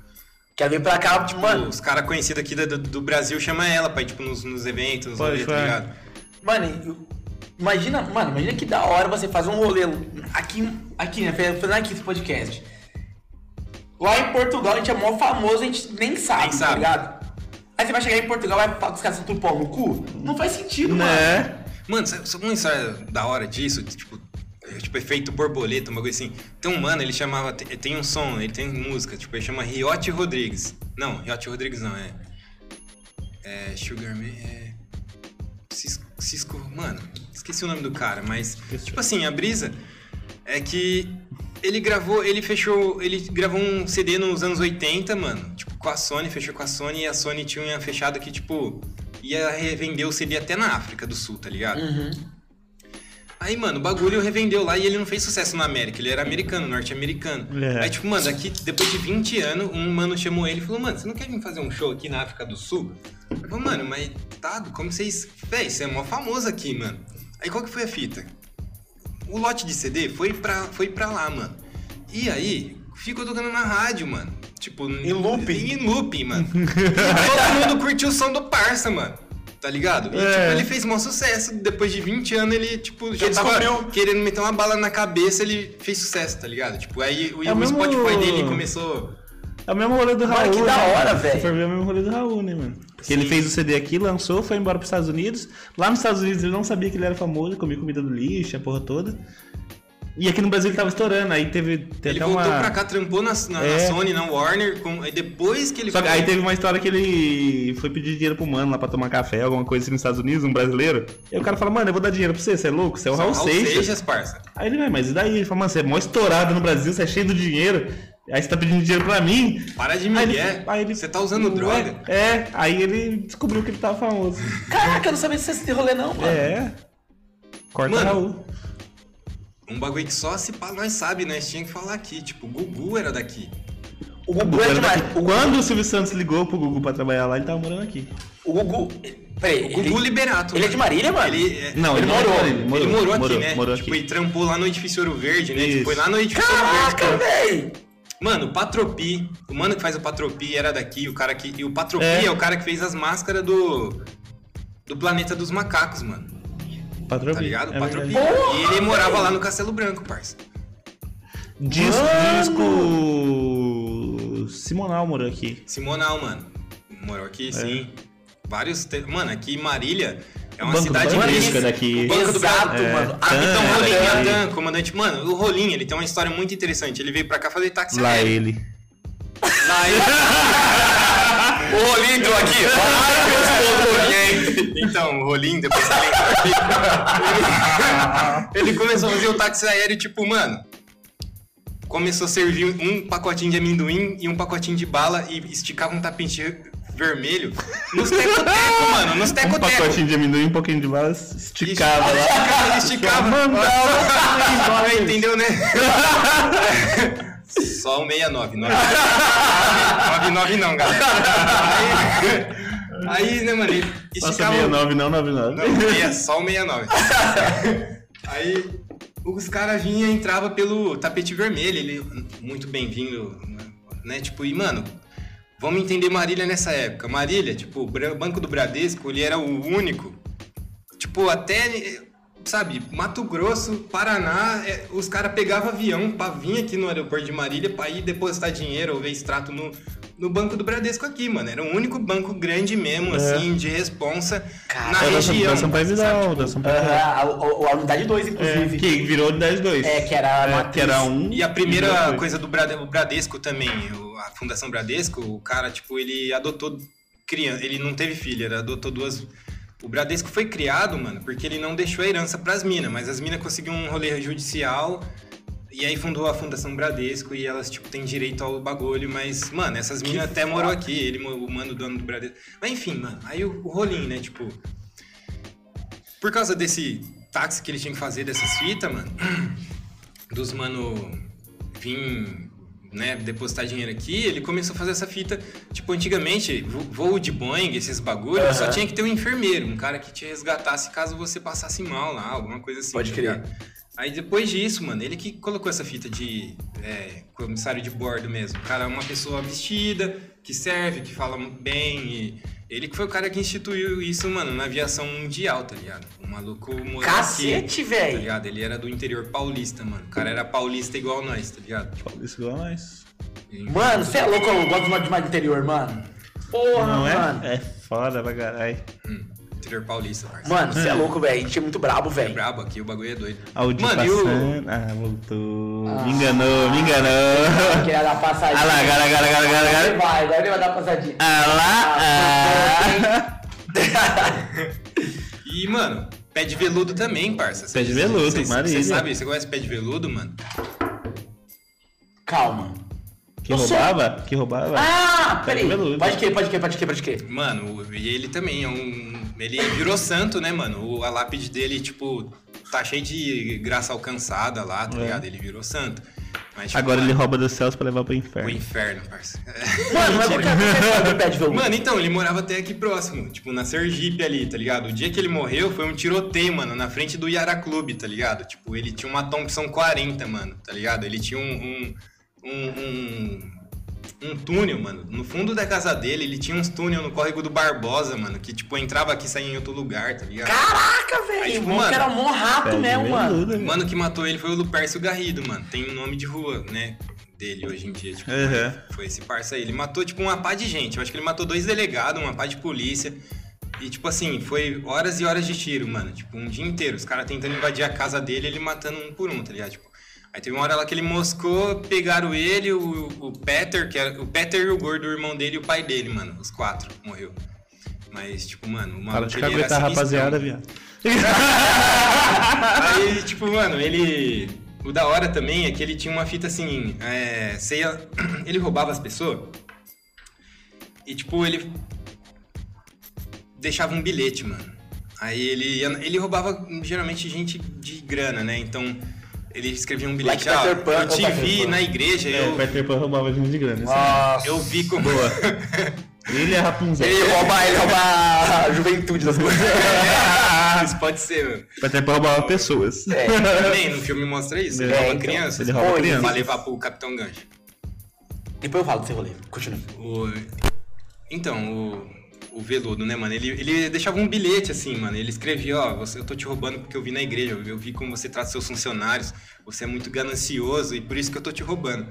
Que ela vem pra cá, tipo, mano, Os caras conhecidos aqui do, do Brasil chamam ela pra ir, tipo, nos, nos eventos, nos Pode rolês, tá ligado? Mano, eu- imagina, mano, imagina que da hora você faz um rolê aqui, aqui, né? Fazendo aqui esse podcast. Lá em Portugal a gente é mó famoso, a gente nem sabe, Nem tá sabe. ligado? Aí você vai chegar em Portugal e vai falar os caras são tudo pau no cu? Não faz sentido, mano. Né? Mano, sabe, sabe uma história da hora disso? Tipo, é, tipo, efeito borboleta, uma coisa assim. Tem um mano, ele chamava. Tem, tem um som, ele tem música, tipo, ele chama Riote Rodrigues. Não, Riote Rodrigues não, é. É. Sugar Man. É. Cisco. Mano, esqueci o nome do cara, mas. Tipo assim, a brisa é que ele gravou, ele fechou, ele gravou um CD nos anos 80, mano, tipo, com a Sony, fechou com a Sony e a Sony tinha fechado que, tipo, ia revender o CD até na África do Sul, tá ligado? Uhum. Aí, mano, o bagulho revendeu lá e ele não fez sucesso na América, ele era americano, norte-americano. É. Aí, tipo, mano, aqui, depois de 20 anos, um mano chamou ele e falou, mano, você não quer vir fazer um show aqui na África do Sul? Falei, mano, mas tá, como vocês... Véi, você é mó famoso aqui, mano. Aí qual que foi a fita? O lote de CD foi pra, foi pra lá, mano. E aí, ficou tocando na rádio, mano. Tipo... Em loop. Em loop, mano. e todo mundo curtiu o som do Parça, mano. Tá ligado? E, É. tipo, ele fez maior sucesso. Depois de 20 anos, ele, tipo, já Ele tava descobriu. querendo meter uma bala na cabeça, ele fez sucesso, tá ligado? Tipo, aí o, É o mesmo- Spotify dele começou... É o mesmo rolê do Mano, Raul. que da né, hora, mano? velho. Se for ver, é o mesmo rolê do Raul, né, mano? Porque ele Sim. fez o CD aqui, lançou, foi embora pros Estados Unidos. Lá nos Estados Unidos ele não sabia que ele era famoso, comia comida do lixo, a porra toda. E aqui no Brasil ele tava estourando, aí teve, teve Ele voltou uma... pra cá, trampou na, na- na É. Sony, na Warner, com- aí depois que ele Só que foi- aí teve uma história que ele foi pedir dinheiro pro mano lá pra tomar café, alguma coisa assim nos Estados Unidos, um brasileiro. E aí o cara fala, mano, eu vou dar dinheiro pra você, você é louco? Você é o Raul Raul Seixas. Seixas, parça. Aí ele vai, mas e daí? Ele fala, mano, você é mó estourado no Brasil, você é cheio de dinheiro. Aí você tá pedindo dinheiro pra mim. Para de ele- aí ele- Você tá usando Ué, droga. É, aí ele descobriu que ele tava famoso. Caraca, eu não sabia se esse rolê não, mano. É. Corta Mano, Raul. Um bagulho que só se pá, nós sabe, nós tinha que falar aqui. Tipo, o Gugu era daqui. O Gugu é demais. O Gugu, Quando o Silvio Santos ligou pro Gugu pra trabalhar lá, ele tava morando aqui. o Gugu. Peraí, O Gugu ele, Liberato. ele é mano. de Marília, mano? Ele, é- Não, Ele ele, morou. morou. ele morou, aqui, né? Morou tipo, aqui. e trampou lá no edifício Ouro Verde, né? Isso. Tipo, foi lá no edifício Ouro Verde. Caraca, velho! Mano, o Patropi, o mano que faz o Patropi era daqui, o cara que. E o Patropi É. é, o cara que fez as máscaras do. Do Planeta dos Macacos, mano. Patropi. Tá ligado? O É Patropi. E ele morava lá no Castelo Branco, parça. Disco. Simonal morou aqui. Simonal, mano. Morou aqui, sim. Vários. te- Mano, aqui Marília é O uma Banco cidade é daqui. O Banco do Brasil. É. mano. Tan, Então, é, Rolim, é. Comandante. Mano, o Rolim, ele tem uma história muito interessante. Ele veio pra cá fazer táxi Lá aéreo. ele. Lá ele. *laughs* o Rolim entrou aqui. *laughs* Ai, Rolim, hein? Então, o Rolim, depois que ele entrou aqui, ele, ele começou a fazer o táxi aéreo, tipo, mano. Começou a servir um pacotinho de amendoim e um pacotinho de bala e esticava um tapete vermelho nos teco-teco, mano. Nos Um teco-teco. pacotinho de amendoim, um pouquinho de bala, esticava lá. Esticava, esticava. Mandava. *laughs* Entendeu, né? *laughs* Só o 69. 99 não, galera. Aí, aí né, mano, ele Nossa, esticava... 69, não 99. Não, meia- só o 69. Aí os caras vinham e entravam pelo tapete vermelho. Ele, muito bem-vindo, né? Tipo, e mano, vamos entender Marília nessa época. Marília, tipo, o Banco do Bradesco, ele era o único. Tipo, até, sabe, Mato Grosso, Paraná, é, os caras pegavam avião pra vir aqui no aeroporto de Marília pra ir depositar dinheiro ou ver extrato no, no Banco do Bradesco aqui, mano. Era o único banco grande mesmo, assim, de responsa na É região. da São Paulo sabe? Vidal, Tipo, da São Paulo. Ah, a, a- a unidade 2, É, inclusive. que virou unidade 2. É, que era a matriz. que era um. E a primeira coisa do Bradesco também, a Fundação Bradesco, o cara, tipo, ele adotou criança, ele não teve filho, ele adotou duas. O Bradesco foi criado, mano, porque ele não deixou a herança pras minas, mas as minas conseguiram um rolê judicial e aí fundou a Fundação Bradesco e elas, tipo, têm direito ao bagulho, mas, mano, essas minas até morou aqui, ele, o mano dono do Bradesco. Mas enfim, mano, aí o, o rolinho, né, tipo. Por causa desse táxi que ele tinha que fazer dessas fitas, mano, *clears throat* dos mano vir, né, depositar dinheiro aqui, ele começou a fazer essa fita, tipo, antigamente, vo- voo de Boeing, esses bagulhos, só Aham. tinha que ter um enfermeiro, um cara que te resgatasse caso você passasse mal lá, alguma coisa assim. Pode tá crer. Aí depois disso, mano, ele que colocou essa fita de é, comissário de bordo mesmo. O cara é uma pessoa vestida, que serve, que fala bem. E ele que foi o cara que instituiu isso, mano, na aviação mundial, tá ligado? O maluco morou Cacete, velho. Tá ligado? Ele era do interior paulista, mano. O cara era paulista igual nós, tá ligado? Isso igual nós. Mano, você é louco, eu gosto mais de mais interior, mano. Porra, Não é? mano. É foda pra caralho. Hum, interior paulista, parceiro. Mano, você é louco, velho. A gente é muito brabo, É velho. brabo aqui, o bagulho é doido. Audi Mano, e o- passando. Ah, voltou. Ah. Me enganou, me enganou. Queria dar passadinha. Ah lá, agora, agora, agora, agora, Agora ele vai, agora ele vai dar passadinha. Ah lá, ah. *laughs* E, mano, pé de veludo também, parça. Pé de veludo, Você Marília. sabe, você conhece pé de veludo, mano? Calma. Que Eu sou- roubava? Que roubava? Ah, peraí. Veludo. Pode crer, pode crer, pode crer, pode crer. Mano, e ele também é um. Ele virou santo, né, mano? O, a lápide dele, tipo, tá cheio de graça alcançada lá, tá É. ligado? Ele virou santo. Mas, tipo, Agora ele mano, rouba dos céus pra levar pro O inferno. inferno, parça. *laughs* Mano, mas por que você pede veludo? Mano, então, ele morava até aqui próximo, tipo, na Sergipe ali, tá ligado? O dia que ele morreu foi um tiroteio, mano, na frente do Yara Clube, tá ligado? Tipo, ele tinha uma Thompson 40, mano, tá ligado? Ele tinha um. um, um, um um túnel, mano. No fundo da casa dele, ele tinha uns túnel no córrego do Barbosa, mano. Que, tipo, entrava aqui e saía em outro lugar, tá ligado? Caraca, velho. Tipo, mano, era mó rato mesmo, mano. veludo, O mano que matou ele foi o Lupércio Garrido, mano. Tem um nome de rua, né? Dele hoje em dia. Tipo, Uhum. Foi esse parça aí. Ele matou, tipo, uma pá de gente. Eu acho que ele matou dois delegados, uma pá de polícia. E, tipo assim, foi horas e horas de tiro, mano. Tipo, um dia inteiro. Os caras tentando invadir a casa dele ele matando um por um, tá ligado? Tipo, Aí teve uma hora lá que ele moscou, pegaram ele, o, o Peter, que era o Peter e o gordo, o irmão dele e o pai dele, mano. Os quatro morreu. Mas, tipo, mano, o Para de caguetar, rapaziada, viado. *laughs* Aí, tipo, mano, ele. O da hora também é que ele tinha uma fita assim. É, você ia- *clears throat* Ele roubava as pessoas. E, tipo, ele. Deixava um bilhete, mano. Aí ele Ele roubava geralmente gente de grana, né? Então. Ele escrevia um bilhete. Like ah, Peter Pan, eu te Peter vi Pan. na igreja, É, eu, o Peter Pan roubava gente de grana. isso Nossa. eu vi como. *laughs* Ele é Rapunzel. Ele rouba, ele rouba a juventude das coisas. *laughs* Isso pode ser, mano. Peter Pan roubava pessoas. É. Também no filme mostra isso. Ele É, rouba então, crianças. ele rouba Pô, criança. Pra levar pro Capitão Gancho. Depois eu falo desse rolê. Continua. O- Então, o, o Veludo, né, mano? Ele, ele deixava um bilhete assim, mano. Ele escrevia, ó, eu tô te roubando porque eu vi na igreja, eu vi como você trata seus funcionários, você é muito ganancioso e por isso que eu tô te roubando.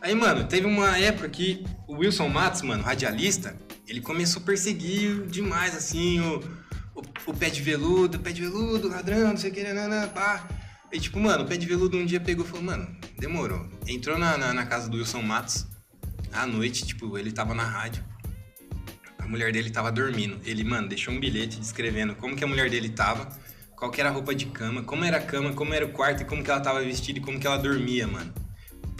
Aí, mano, teve uma época que o Wilson Matos, mano, radialista, ele começou a perseguir demais, assim, o, o, o pé de veludo, pé de veludo, ladrão, não sei o que, nanana, pá. E tipo, mano, o pé de veludo um dia pegou e falou, mano, demorou. Entrou na, na, na casa do Wilson Matos, à noite, tipo, ele tava na rádio. A mulher dele tava dormindo. Ele, mano, deixou um bilhete descrevendo como que a mulher dele tava, qual que era a roupa de cama, como era a cama, como era o quarto e como que ela tava vestida e como que ela dormia, mano.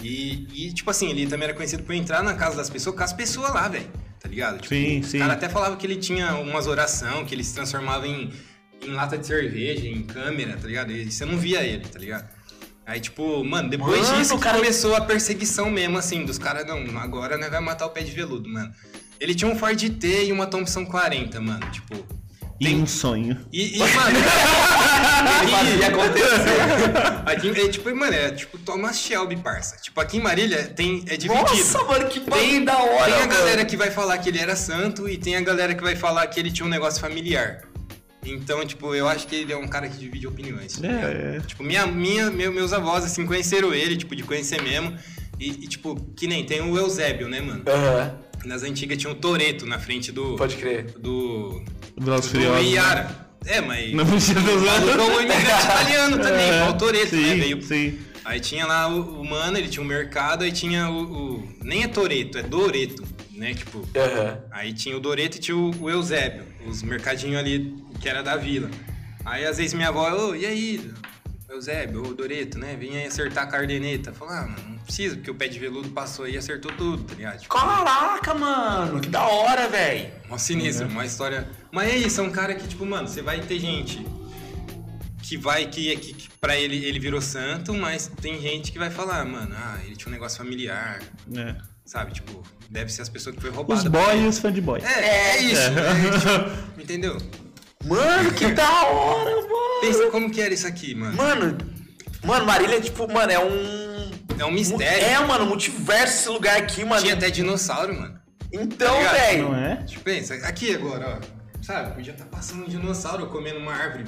E, e, tipo assim, ele também era conhecido por entrar na casa das pessoas com as pessoas lá, velho. Tá ligado? Tipo, Sim, sim. caras até falavam que ele tinha umas oração, que ele se transformava em, em lata de cerveja, em câmera, tá ligado? E você não via ele, tá ligado? Aí, tipo, mano, depois Mano, disso o cara- começou a perseguição mesmo, assim, dos caras, não, agora né, vai matar o pé de veludo, mano. Ele tinha um Ford T e uma Thompson 40, mano, tipo... E um sonho. E, e mano... *laughs* Ele fazia acontecer. Aqui, é, tipo, mano, é tipo Thomas Shelby, parça. Tipo, aqui em Marília tem, é dividido. Nossa, mano, que Tem, da hora, tem a mano. galera que vai falar que ele era santo e tem a galera que vai falar que ele tinha um negócio familiar. Então, tipo, eu acho que ele é um cara que divide opiniões. tá ligado? É, Tipo, minha, minha, meu- meus avós, assim, conheceram ele, tipo, de conhecer mesmo. E, e, tipo, que nem tem o Eusébio, né, mano? Aham, Nas antigas tinha o Toreto na frente do. pode crer. Do. Velozes e Do Furiosos. Iara. É, mas. Não precisa O usar. um imigrante italiano também, É, igual o Toreto, né? sim, Veio Sim. Aí tinha lá o, o mano, ele tinha um mercado, aí tinha o, o- Nem é Toreto, é Doreto, né? Tipo. Aham. Aí tinha o Doreto e tinha o, o Eusébio, os mercadinhos ali que era da vila. Aí às vezes minha avó, ô, e aí, Eusébio, ô Doreto, né? Vem aí acertar a cardeneta. Falou, ah, mano, não precisa, porque o pé de veludo passou aí e acertou tudo, tá ligado? Tipo, Caraca, mano, que da hora, velho. Mó sinistro, uma história. Mas é isso, é um cara que, tipo, mano, você vai ter gente que vai, que, que, que pra ele ele virou santo, mas tem gente que vai falar, mano, ah, ele tinha um negócio familiar, É. sabe? Tipo, deve ser as pessoas que foi Os roubada. boys e os fã de boy. É, é isso. é, tipo, entendeu? Mano, que da hora, mano. Pensa como que era isso aqui, mano. Mano, mano, Marília, tipo, mano, é um. É um mistério. É, mano, multiverso esse lugar aqui, mano. Tinha até dinossauro, mano. Então, Tá velho. Não é? Tipo, pensa, aqui agora, ó. Sabe, podia estar passando um dinossauro comendo uma árvore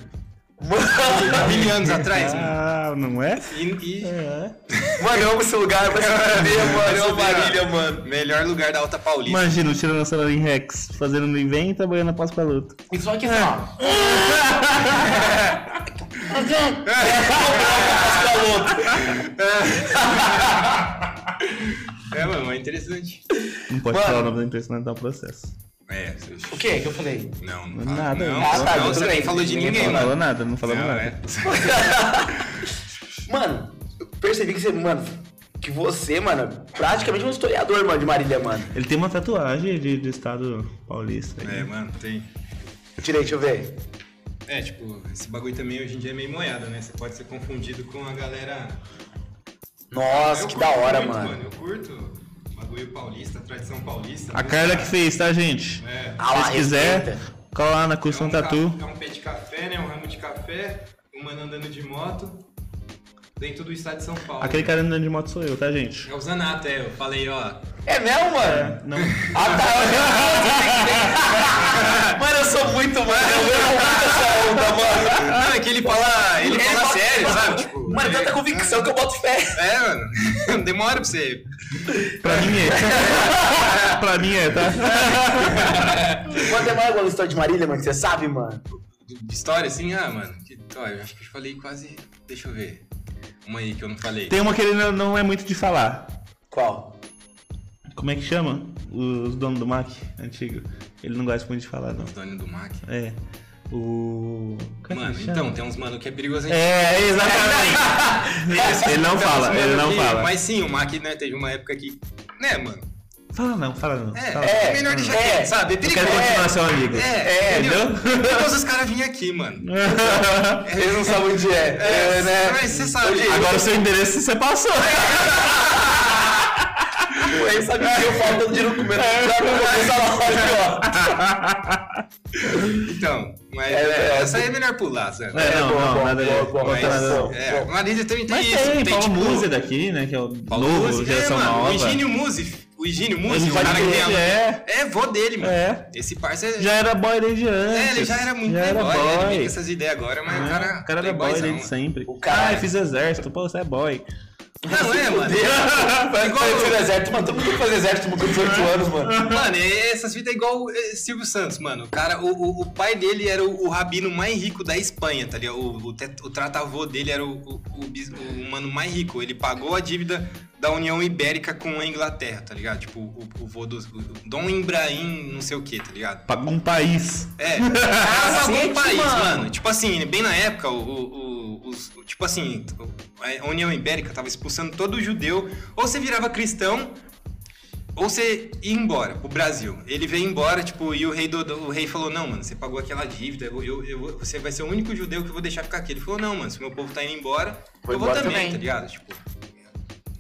Mano, mil anos atrás, mano. Ah, não é? E, e É. mano, eu amo esse lugar, vai se fuder, mano. Eu amo Marília, mano. melhor lugar da Alta Paulista. Imagina o Tiranossauro em Rex fazendo no invento e trabalhando após luta. E só que assim, ó. É, mano, é interessante. Não pode Mano. falar o nome da empresa, senão dá um processo. É, O que que eu falei? não, não fala. Nada. Não, Ah, tá, não, você nem falou de Ninguém ninguém, Não mano. falou nada, não falou Não, nada. é. *laughs* Mano, eu percebi que você, mano, que você, mano, praticamente um historiador, mano, de Marília, mano. Ele tem uma tatuagem de, de estado paulista. aí. É, mano, tem. Tirei, deixa eu ver. É, tipo, esse bagulho também hoje em dia é meio moiado, né? Você pode ser confundido com a galera. Nossa, Eu que da hora, muito, mano. Eu curto bagulho paulista, tradição paulista. A Carla que fez, tá, gente? É. Ah lá, Se quiser, cola lá na É Custom um, Tatu. é um pé de café, né? Um ramo de café, um mano andando de moto, dentro do estado de São Paulo. Aquele cara andando de moto sou eu, tá, gente? É o Zanato, é. Eu falei, ó. É mesmo, mano? Não. Ah, tá. *laughs* mano, eu sou muito, mano. Eu vejo muito essa onda, mano. Não, é que ele fala. Ele fala bota- sério, sabe? Tipo, Mano, ele- tanta convicção que eu boto fé. É, mano. *laughs* Demora pra você. Pra mim é. *laughs* pra mim é, tá? Mano, tem mais alguma história de Marília, mano, que você sabe, mano? De história assim, ah, mano. Que, ó, eu acho que eu falei quase. Deixa eu ver. Uma aí que eu não falei. Tem uma que ele não, não é muito de falar. Qual? Como é que chama? Os donos do Mac antigo. Ele não gosta muito de falar, não. Os donos do Mac. É. O. Como é Mano, então, tem uns mano que é perigoso hein? É, exatamente. *laughs* ele não fala, ele não fala. Mas sim, o Mac, né, teve uma época que. Né, mano? Fala não, fala não. É, fala. é, melhor deixar é. quieto, sabe? É Eu perigoso. quero continuar seu amigo. É, entendeu? entendeu? Depois os caras vinham aqui, mano. *laughs* Eles não sabem onde é. É, né? Mas você sabe. Agora o seu endereço você passou. *laughs* Ele sabe que eu faltando de documento. Já não vou começar lá, ó. Então, mas É, é, essa aí é melhor pular, sabe? É, não, bom, não, bom, nada bom, Mas, é, Marisa também tem Mas isso. tem, Paulo tipo, Musi daqui, né? Que é o Paulo novo, Musi, geração é, mano, nova. O Higínio Musi, o Higínio Ele o cara que tem é. É, vô dele, mano. É. Esse parceiro... Já era boy desde antes. É, ele já era muito já era ele vem boy. com essas ideias agora, mas o É, cara... o cara era boy desde sempre. O cara- Ah, eu fiz exército. Pô, você é boy. Não, é, mano. *laughs* Vai Igual- fazer exército, mano. Todo mundo fazer exército com 18 anos, mano. Mano, é- essas vidas é igual é, Silvio Santos, mano. O cara, o, o, o pai dele era o, o rabino mais rico da Espanha, tá ligado? O, o, o tratavô dele era o, o, o, o mano mais rico. Ele pagou a dívida da União Ibérica com a Inglaterra, tá ligado? Tipo, o, o vô do o Dom Ibrahim, não sei o que, tá ligado? Pagou um país. É, ah, Cacete, algum país, mano. mano. Tipo assim, bem na época, o, o- os- tipo assim, a União Ibérica tava expulsando todo judeu. Ou você virava cristão, ou você ia embora pro Brasil. Ele veio embora, tipo, e o rei, do, o rei falou, não, mano, você pagou aquela dívida, eu, eu- eu você vai ser o único judeu que eu vou deixar ficar aqui. Ele falou, não, mano, se meu povo tá indo embora, Vou eu vou também, também. tá ligado? Tipo,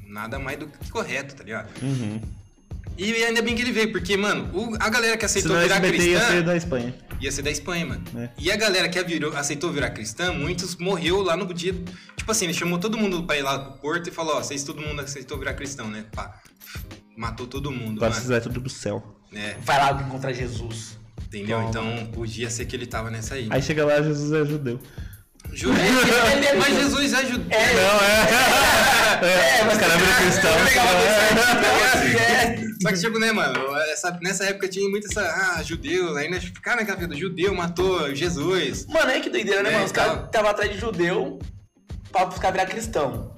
nada mais do que correto, tá ligado? Uhum. E ainda bem que ele veio, porque, mano, o- a galera que aceitou Senão virar SBT ia cristã... ser da Espanha. Ia ser da Espanha, mano. É. E a galera que virou- aceitou virar cristã, muitos morreu lá no dia. Tipo assim, ele chamou todo mundo pra ir lá pro porto e falou: Ó, vocês todo mundo aceitou virar cristão, né? Pá. Matou todo mundo, Agora vocês vai tudo pro céu. É, Vai lá encontrar Jesus. entendeu? Toma. Então podia ser que ele tava nessa aí. Aí chega lá, Jesus é judeu. Juro. Mas Jesus ajudou. Não, é. É, os caras viram cristão. É. Só que, tipo, né, mano, essa- nessa época tinha muito essa. Ah, judeu, ainda ficar naquela vida, judeu matou Jesus. Mano, é que doideira, né, É, mano? Os então. caras estavam atrás de judeu pra caras virar cristão.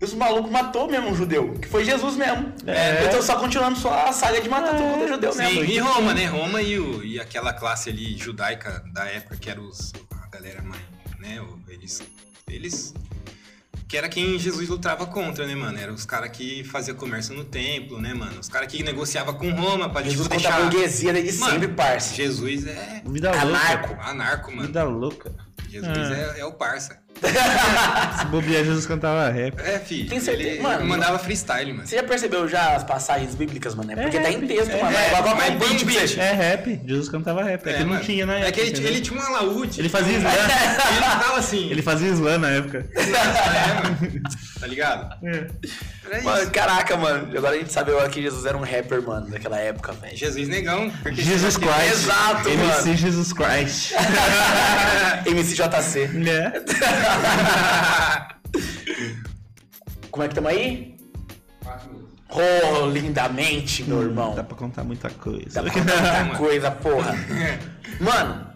E os malucos matou mesmo um judeu, que foi Jesus mesmo. É. Eu tô só continuando só a saga de matar todo mundo é judeu Sim, mesmo. e Roma, né? Roma e, o- e aquela classe ali judaica da época, que era os, a galera mais, né? Eles, eles... Que era quem Jesus lutava contra, né, mano? Era os caras que faziam comércio no templo, né, mano? Os caras que negociavam com Roma pra, Jesus tipo, contra a deixar... burguesia desde Mano, sempre, parça. Jesus é Vida Anarco. louca. anarco, mano. Vida louca. Jesus Ah. é, é o parça. *laughs* Se bobear, Jesus cantava rap. É, filho. Tem certeza? Ele Mano, mandava freestyle, mano. Você já percebeu já as passagens bíblicas, mano? É porque É, tá em texto, é, mano. é, mas põe beat beat. É rap. Jesus cantava rap. É, que não mano. tinha na época. É que ele, ele tinha um alaúde. Ele fazia slam. *laughs* Ele tava assim. Ele fazia slam na época. É, mano. Tá ligado? É. Mano, caraca, mano. Agora a gente sabe que Jesus era um rapper, mano, daquela época, velho. Jesus negão. Porque Jesus Christ. Exato, MC mano. Jesus Christ. *laughs* MCJC. é. Como é que tamo aí? Oh, lindamente, meu irmão. Dá pra contar muita coisa. Dá pra contar muita coisa, porra. *laughs* Mano,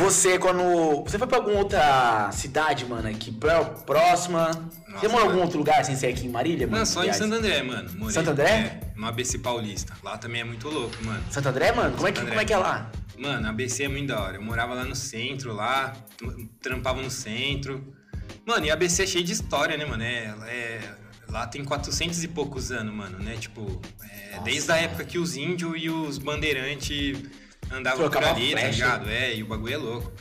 você quando. Você foi pra alguma outra cidade, mano, aqui pró- próxima? você morou em algum outro lugar sem ser aqui em Marília, mano? Não, só em? Santo André, mano. Morei. Santo André? É, no ABC Paulista. Lá também é muito louco, mano. Santo André, mano? Como é que, Santo como é, que é lá? Mano, ABC é muito da hora. Eu morava lá no centro, lá, trampava no centro. Mano, e ABC é cheio de história, né, mano? É, é- lá tem 400 e poucos anos, mano, né? Tipo, é, desde a época que os índios e os bandeirantes andavam Trocava por ali, tá ligado? É, e o bagulho é louco.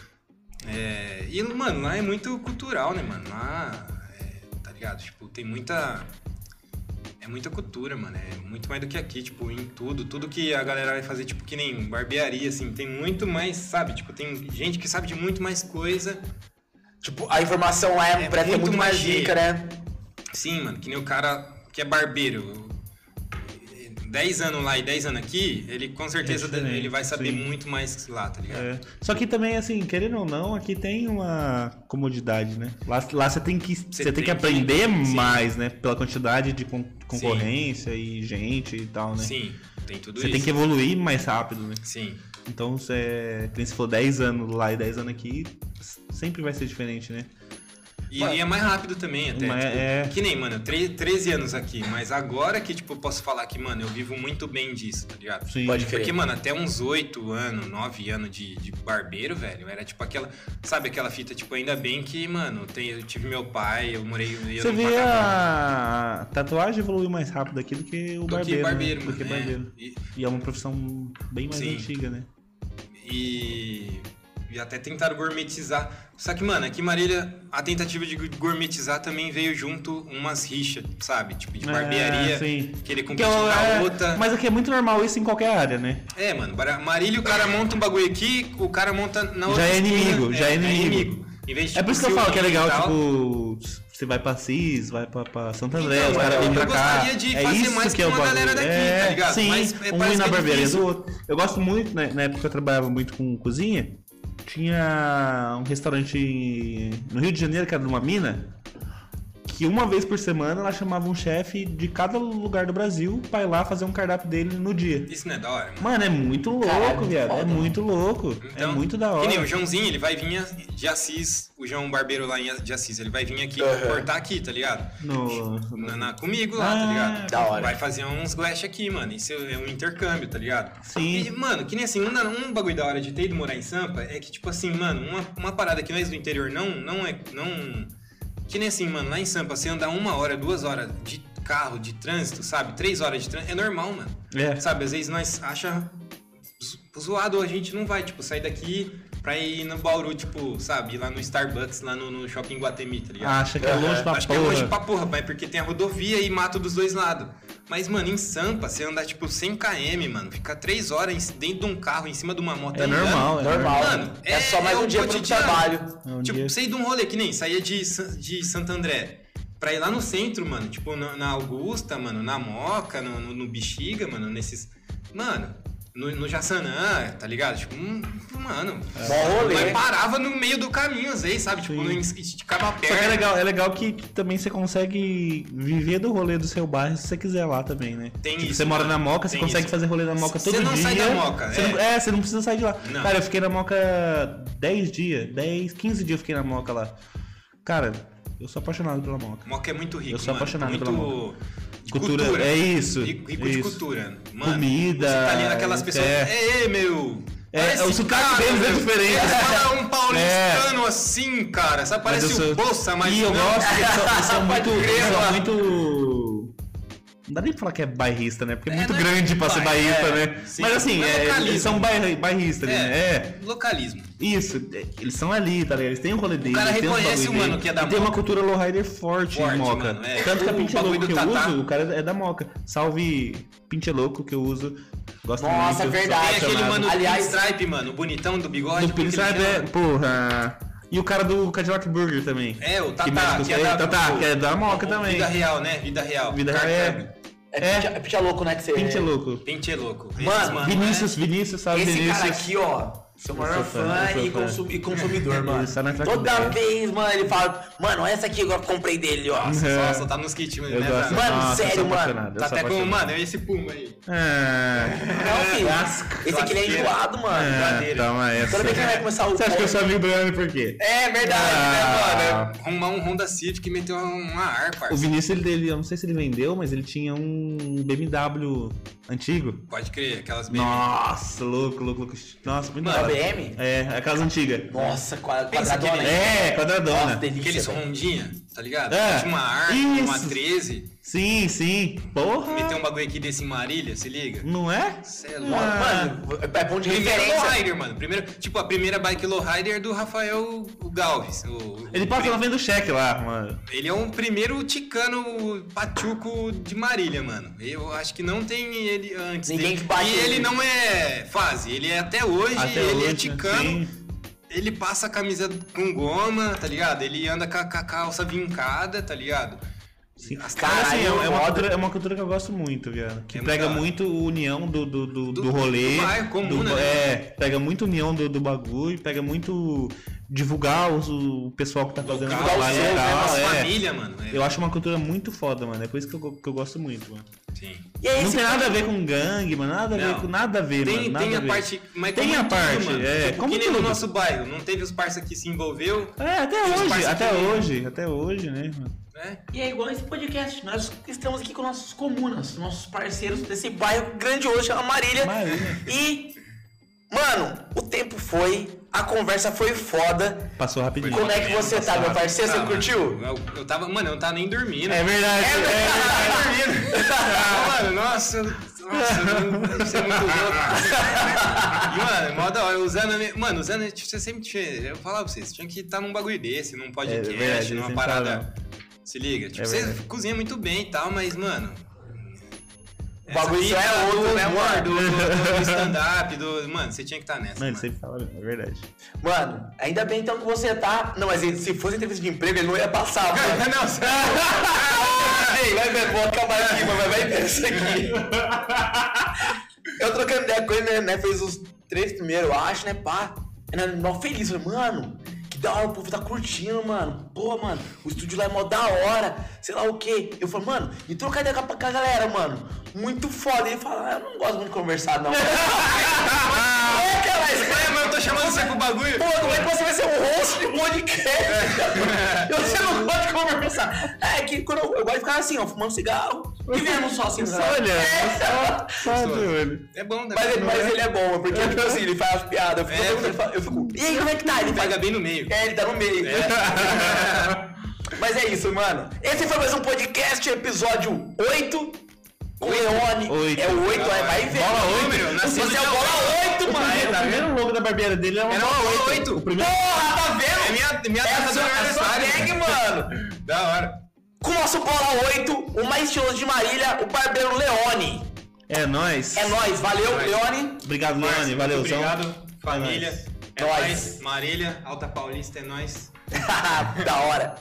É, e, mano, lá é muito cultural, né, mano? Lá, é, tá ligado? Tipo, tem muita... É muita cultura, mano. É muito mais do que aqui, tipo, em tudo. Tudo que a galera vai fazer, tipo, que nem barbearia, assim. Tem muito mais, sabe? Tipo, tem gente que sabe de muito mais coisa. Tipo, a informação lá é, É parece muito muito mais rica, né? Sim, mano. Que nem o cara que é barbeiro. 10 anos lá e 10 anos aqui, ele com certeza diferente, ele vai saber sim. muito mais que lá, tá ligado? É. Só que também, assim, querendo ou não, aqui tem uma comodidade, né? Lá, lá você tem que, você tem tem que que- aprender sim. mais, né? Pela quantidade de con- concorrência e gente e tal, né? Sim, tem tudo Você isso. tem que evoluir mais rápido, né? Sim. Então, você, que nem se for 10 anos lá e 10 anos aqui, sempre vai ser diferente, né? E, e é mais rápido também, até. Mas tipo, é- Que nem, mano, tre- 13 anos aqui. Mas agora que, tipo, eu posso falar que, mano, eu vivo muito bem disso, tá ligado? Sim. Pode crer. Porque, mano, até uns 8 anos, 9 anos de, de barbeiro, velho, era tipo aquela. Sabe aquela fita, tipo, ainda bem que, mano, tem, eu tive meu pai, eu morei. Eu Você vê a tatuagem evoluiu mais rápido aqui do que o do barbeiro. que barbeiro, né? mano. Do que é. barbeiro. E, E é uma profissão bem mais Sim. antiga, né? e, e até tentaram gourmetizar. Só que, mano, aqui em Marília, a tentativa de gourmetizar também veio junto umas rixas, sabe? Tipo, de barbearia, É, sim. querer Que competir é com a é- outra. Mas aqui é muito normal isso em qualquer área, né? É, mano, Marília o cara monta um bagulho aqui, o cara monta na outra Já é esquina, inimigo, já é inimigo. Em vez de, É por isso que tipo, eu falo que é legal, tal. tipo, você vai pra Cis, vai pra, pra Santo André, Então, os caras eu- vêm pra eu cá. gostaria de é fazer isso mais que é com o a bagulho. galera daqui, é, tá ligado? Sim, Mas é- um na é barbearia do outro. Eu gosto muito, né, na época eu trabalhava muito com cozinha, tinha um restaurante no Rio de Janeiro, que era numa mina, que uma vez por semana ela chamava um chefe de cada lugar do Brasil pra ir lá fazer um cardápio dele no dia. Isso não é da hora, mano. Mano, é muito louco, Caralho, viado. É muito louco. é muito da hora. Então, Que nem o Joãozinho, ele vai vir de Assis, o João Barbeiro lá em- de Assis, ele vai vir aqui Aham. cortar aqui, tá ligado? No... Na, na- comigo lá, tá Ah, ligado? da hora. Vai fazer uns guache aqui, mano. Isso é um intercâmbio, tá ligado? Sim. E, mano, que nem assim, um, um bagulho da hora de ter ido morar em Sampa é que, tipo assim, mano, uma, uma parada que nós do interior não, não é. Não, que nem assim, mano, lá em Sampa, você andar uma hora, duas horas de carro, de trânsito, sabe? Três horas de trânsito, é normal, mano. É. Sabe, às vezes nós acha zo- zoado, a gente não vai, tipo, sair daqui pra ir no Bauru, tipo, sabe, lá no Starbucks, lá no, no shopping Guatemi, tá ligado? Acha que é longe pra Acho porra. que é longe pra porra, pai, porque tem a rodovia e mato dos dois lados. Mas, mano, em Sampa, você andar, tipo, 100 km, mano, ficar 3 horas dentro de um carro, em cima de uma moto É andando, normal, é Normal. Mano, é, só mais é um o dia pro trabalho. É um tipo, dia. sair de um rolê que nem saía de, de Santo André pra ir lá no centro, mano. Tipo, na, na Augusta, mano, na Moca, no, no, no Bexiga, mano, nesses. Mano, no, no Jaçanã, tá ligado? Tipo, hum, mano. Rolê. Mas parava no meio do caminho, às vezes, sabe? Tipo, Sim. esticava a Só que perna. é legal, é legal que, que também você consegue viver do rolê do seu bairro se você quiser lá também, né? Tem Tipo, isso, você mora na Moca, você consegue isso. fazer rolê na Moca Você todo dia. não sai da Moca, Você é. não- é, você não precisa sair de lá. Não. Cara, eu fiquei na Moca 10 dias, 10, 15 dias eu fiquei na Moca lá. Cara, eu sou apaixonado pela Moca. Moca é muito rico, Eu sou mano. apaixonado muito pela Moca. Cultura, cultura. é isso, Rico, rico de isso. cultura. Mano, Comida, Você tá pessoas. é. É, meu. É, parece o sotaque cara, deles é diferente. Eles um paulistano assim, cara. Sabe? Mas Parece o sou- Bolsa, mas E eu não. gosto que eles são, eles são *laughs* muito. Eles são muito. Não dá nem pra falar que é bairrista, né? Porque é, É, muito é grande pra ser bairro, bairrista, é. né? Sim, Mas assim, é é, eles são bairri- bairristas, ali, né? É. Localismo. Isso, é, eles são ali, tá ligado? Eles têm um rolê deles. cara têm uns reconhece o mano que é da E tem uma Moca. cultura lowrider forte, Forte, em Moca. mano, é. Tanto que a O Pinche bagulho Louco que eu Tatá. uso, o cara é da Moca. Salve Pinche Louco que eu uso. Gosto Nossa, muito. verdade. Tem aquele mano Aliás- do Pinstripe, mano, o bonitão do bigode. Do Pinstripe é, porra. E o cara do Cadillac Burger também. É, o Tatá, que com que é da- Tatá, do- que é da Moca o- também. Vida real, né? Vida real. Vida real é. É, É. É louco, né? Que você... Pinche louco. Pente é louco. Mano, Vinícius, Vinícius, salve Esse Vinícius. cara aqui, ó, seu maior fã, fã, e, fã. consum- e consumidor, mano. Track Toda vez, mano, ele fala, mano, essa aqui eu comprei dele, ó. Uhum. Só, só tá nos kits, né? gosto. Mano, Nossa, sério, mano. Tá até com, mano, é esse puma aí. Ah, Não, filho. Esse aqui é enjoado, mano. brincadeira. toma essa. Toda vez que ele vai começar o Você acha que eu sou amigo do Leandro por quê? É verdade, Ah. né, mano? Arrumar um Honda Civic que meteu uma ar, O. Vinícius, ele, eu não sei se ele vendeu, mas ele tinha um BMW antigo. Pode crer, aquelas bem. Nossa, louco, louco, louco. Nossa, muito Uma BM? É, aquelas antigas. Nossa, qua- Pensa que quadradona. É, Nossa, quadradona. delícia, Aqueles rondinha, tá ligado? É. Tinha uma ar, Isso. uma 13. Sim, sim. Porra. Meteu um bagulho aqui desse em Marília, se liga? Não é? Cê é louco. Ah. Mano, é ponto de Primeiro referência. lowrider, mano. Primeiro, tipo, a primeira bike lowrider do Rafael Galves. o- Ele o passa na frente do cheque lá, mano. Ele é um primeiro ticano pachuco de Marília, mano. Eu acho que não tem ele antes Ninguém dele. que bate E ele ele. não é fase, ele é até hoje, Até ele hoje, é ticano. Sim. Ele passa a camisa com goma, tá ligado? Ele anda com a, com a calça vincada, tá ligado? Sim. As Cara, assim, é, é uma cultura, é uma cultura que eu gosto muito, viado. Que É pega muito união do, do, do, do Do- rolê. do bairro, comuna, do- né? É, pega muito união do, do bagulho, pega muito divulgar os- o pessoal que tá fazendo Local, trabalho seu, né? local. Nossa é. família, mano. É, Eu acho uma cultura muito foda, mano. É por isso que eu, que eu gosto muito, mano. Sim. E é Não tem nada a ver com gangue, mano. Nada a ver com nada a ver, Tem, mano. Nada tem a ver. parte. Mas Tem a em tudo, parte, mano. é, Tipo, como que nem no tudo. nosso bairro. Não teve os parça que se envolveu, É, até hoje, até que- hoje, até hoje, né, mano? né? E é igual esse podcast. Nós estamos aqui com nossos comunas, nossos parceiros desse bairro grandioso chama Marília. Marília. E, mano, o tempo foi, a conversa foi foda. Passou rapidinho. Como é que você tá, meu parceiro? Você Ah, curtiu? mano, Eu, eu tava. Mano, eu não tava nem dormindo. É verdade. É é verdade. *laughs* Ah, mano, nossa, eu- nossa, eu- isso é muito louco. E, mano, mó da hora, usando. Mano, usando, tipo, você sempre tinha. Eu falava pra vocês, tinha que estar num bagulho desse, num podcast, É verdade, numa parada. Se liga, tipo, É você cozinha muito bem e tal, mas, mano. O bagulho só é fita outro, né, mano? Do, do- *laughs* do stand-up, do. Mano, você tinha que estar nessa. Mano, Mano, sempre fala, é verdade. Mano, ainda bem então que você tá. Não, mas se fosse entrevista de emprego, ele não ia passar, *laughs* mano. não, você- *laughs* Ei, vai ver, vou acabar aqui, mas vai ver isso aqui. Eu trocando ideia com ele, né, né? Fez os três primeiros, eu acho, né, pá. Ele mó feliz, mano, que da hora, o povo tá curtindo, mano. Pô, mano, o estúdio lá é mó da hora, sei lá o quê. Eu falei, mano, e trocar ideia com a, com a galera, mano. Muito foda. Ele fala, ah, eu não gosto muito de conversar, não. *laughs* é, cara, É, mas eu tô chamando você pro bagulho. Pô, como é que você vai ser um host de podcast? *laughs* você não gosta de conversar. É que quando eu, eu gosto de ficar assim, ó, fumando cigarro e vendo só assim. Só sabe? olhando, É. só, só de olho. É bom, né? Mas, ele, mas ele é bom, porque tipo assim, ele faz piada. Eu fico, É, eu fico- eu e aí, como é que tá? Ele. Pega bem no meio. É, ele tá no meio. *laughs* Mas é isso, mano. Esse foi mais um podcast, episódio 8. Com Leone. Oito. É o 8, é, vai ver. Bola oito. Número, nasci Você é dia bola oito. 8, mano. É, tá vendo o logo da barbeira dele? É uma bola uma oito. oito. O primeiro... Porra, tá vendo? É minha, minha É a data do sua, a sua aniversário. tag, mano. *laughs* Da hora. Com o nosso Bola 8, o mais estiloso de Marília, o barbeiro Leone. É nóis. É nóis, valeu, Nóis. Leone. Obrigado, Leone. Valeu, Obrigado, família. É Nóis. nóis. Marília, Alta Paulista, é nóis. *laughs* da hora.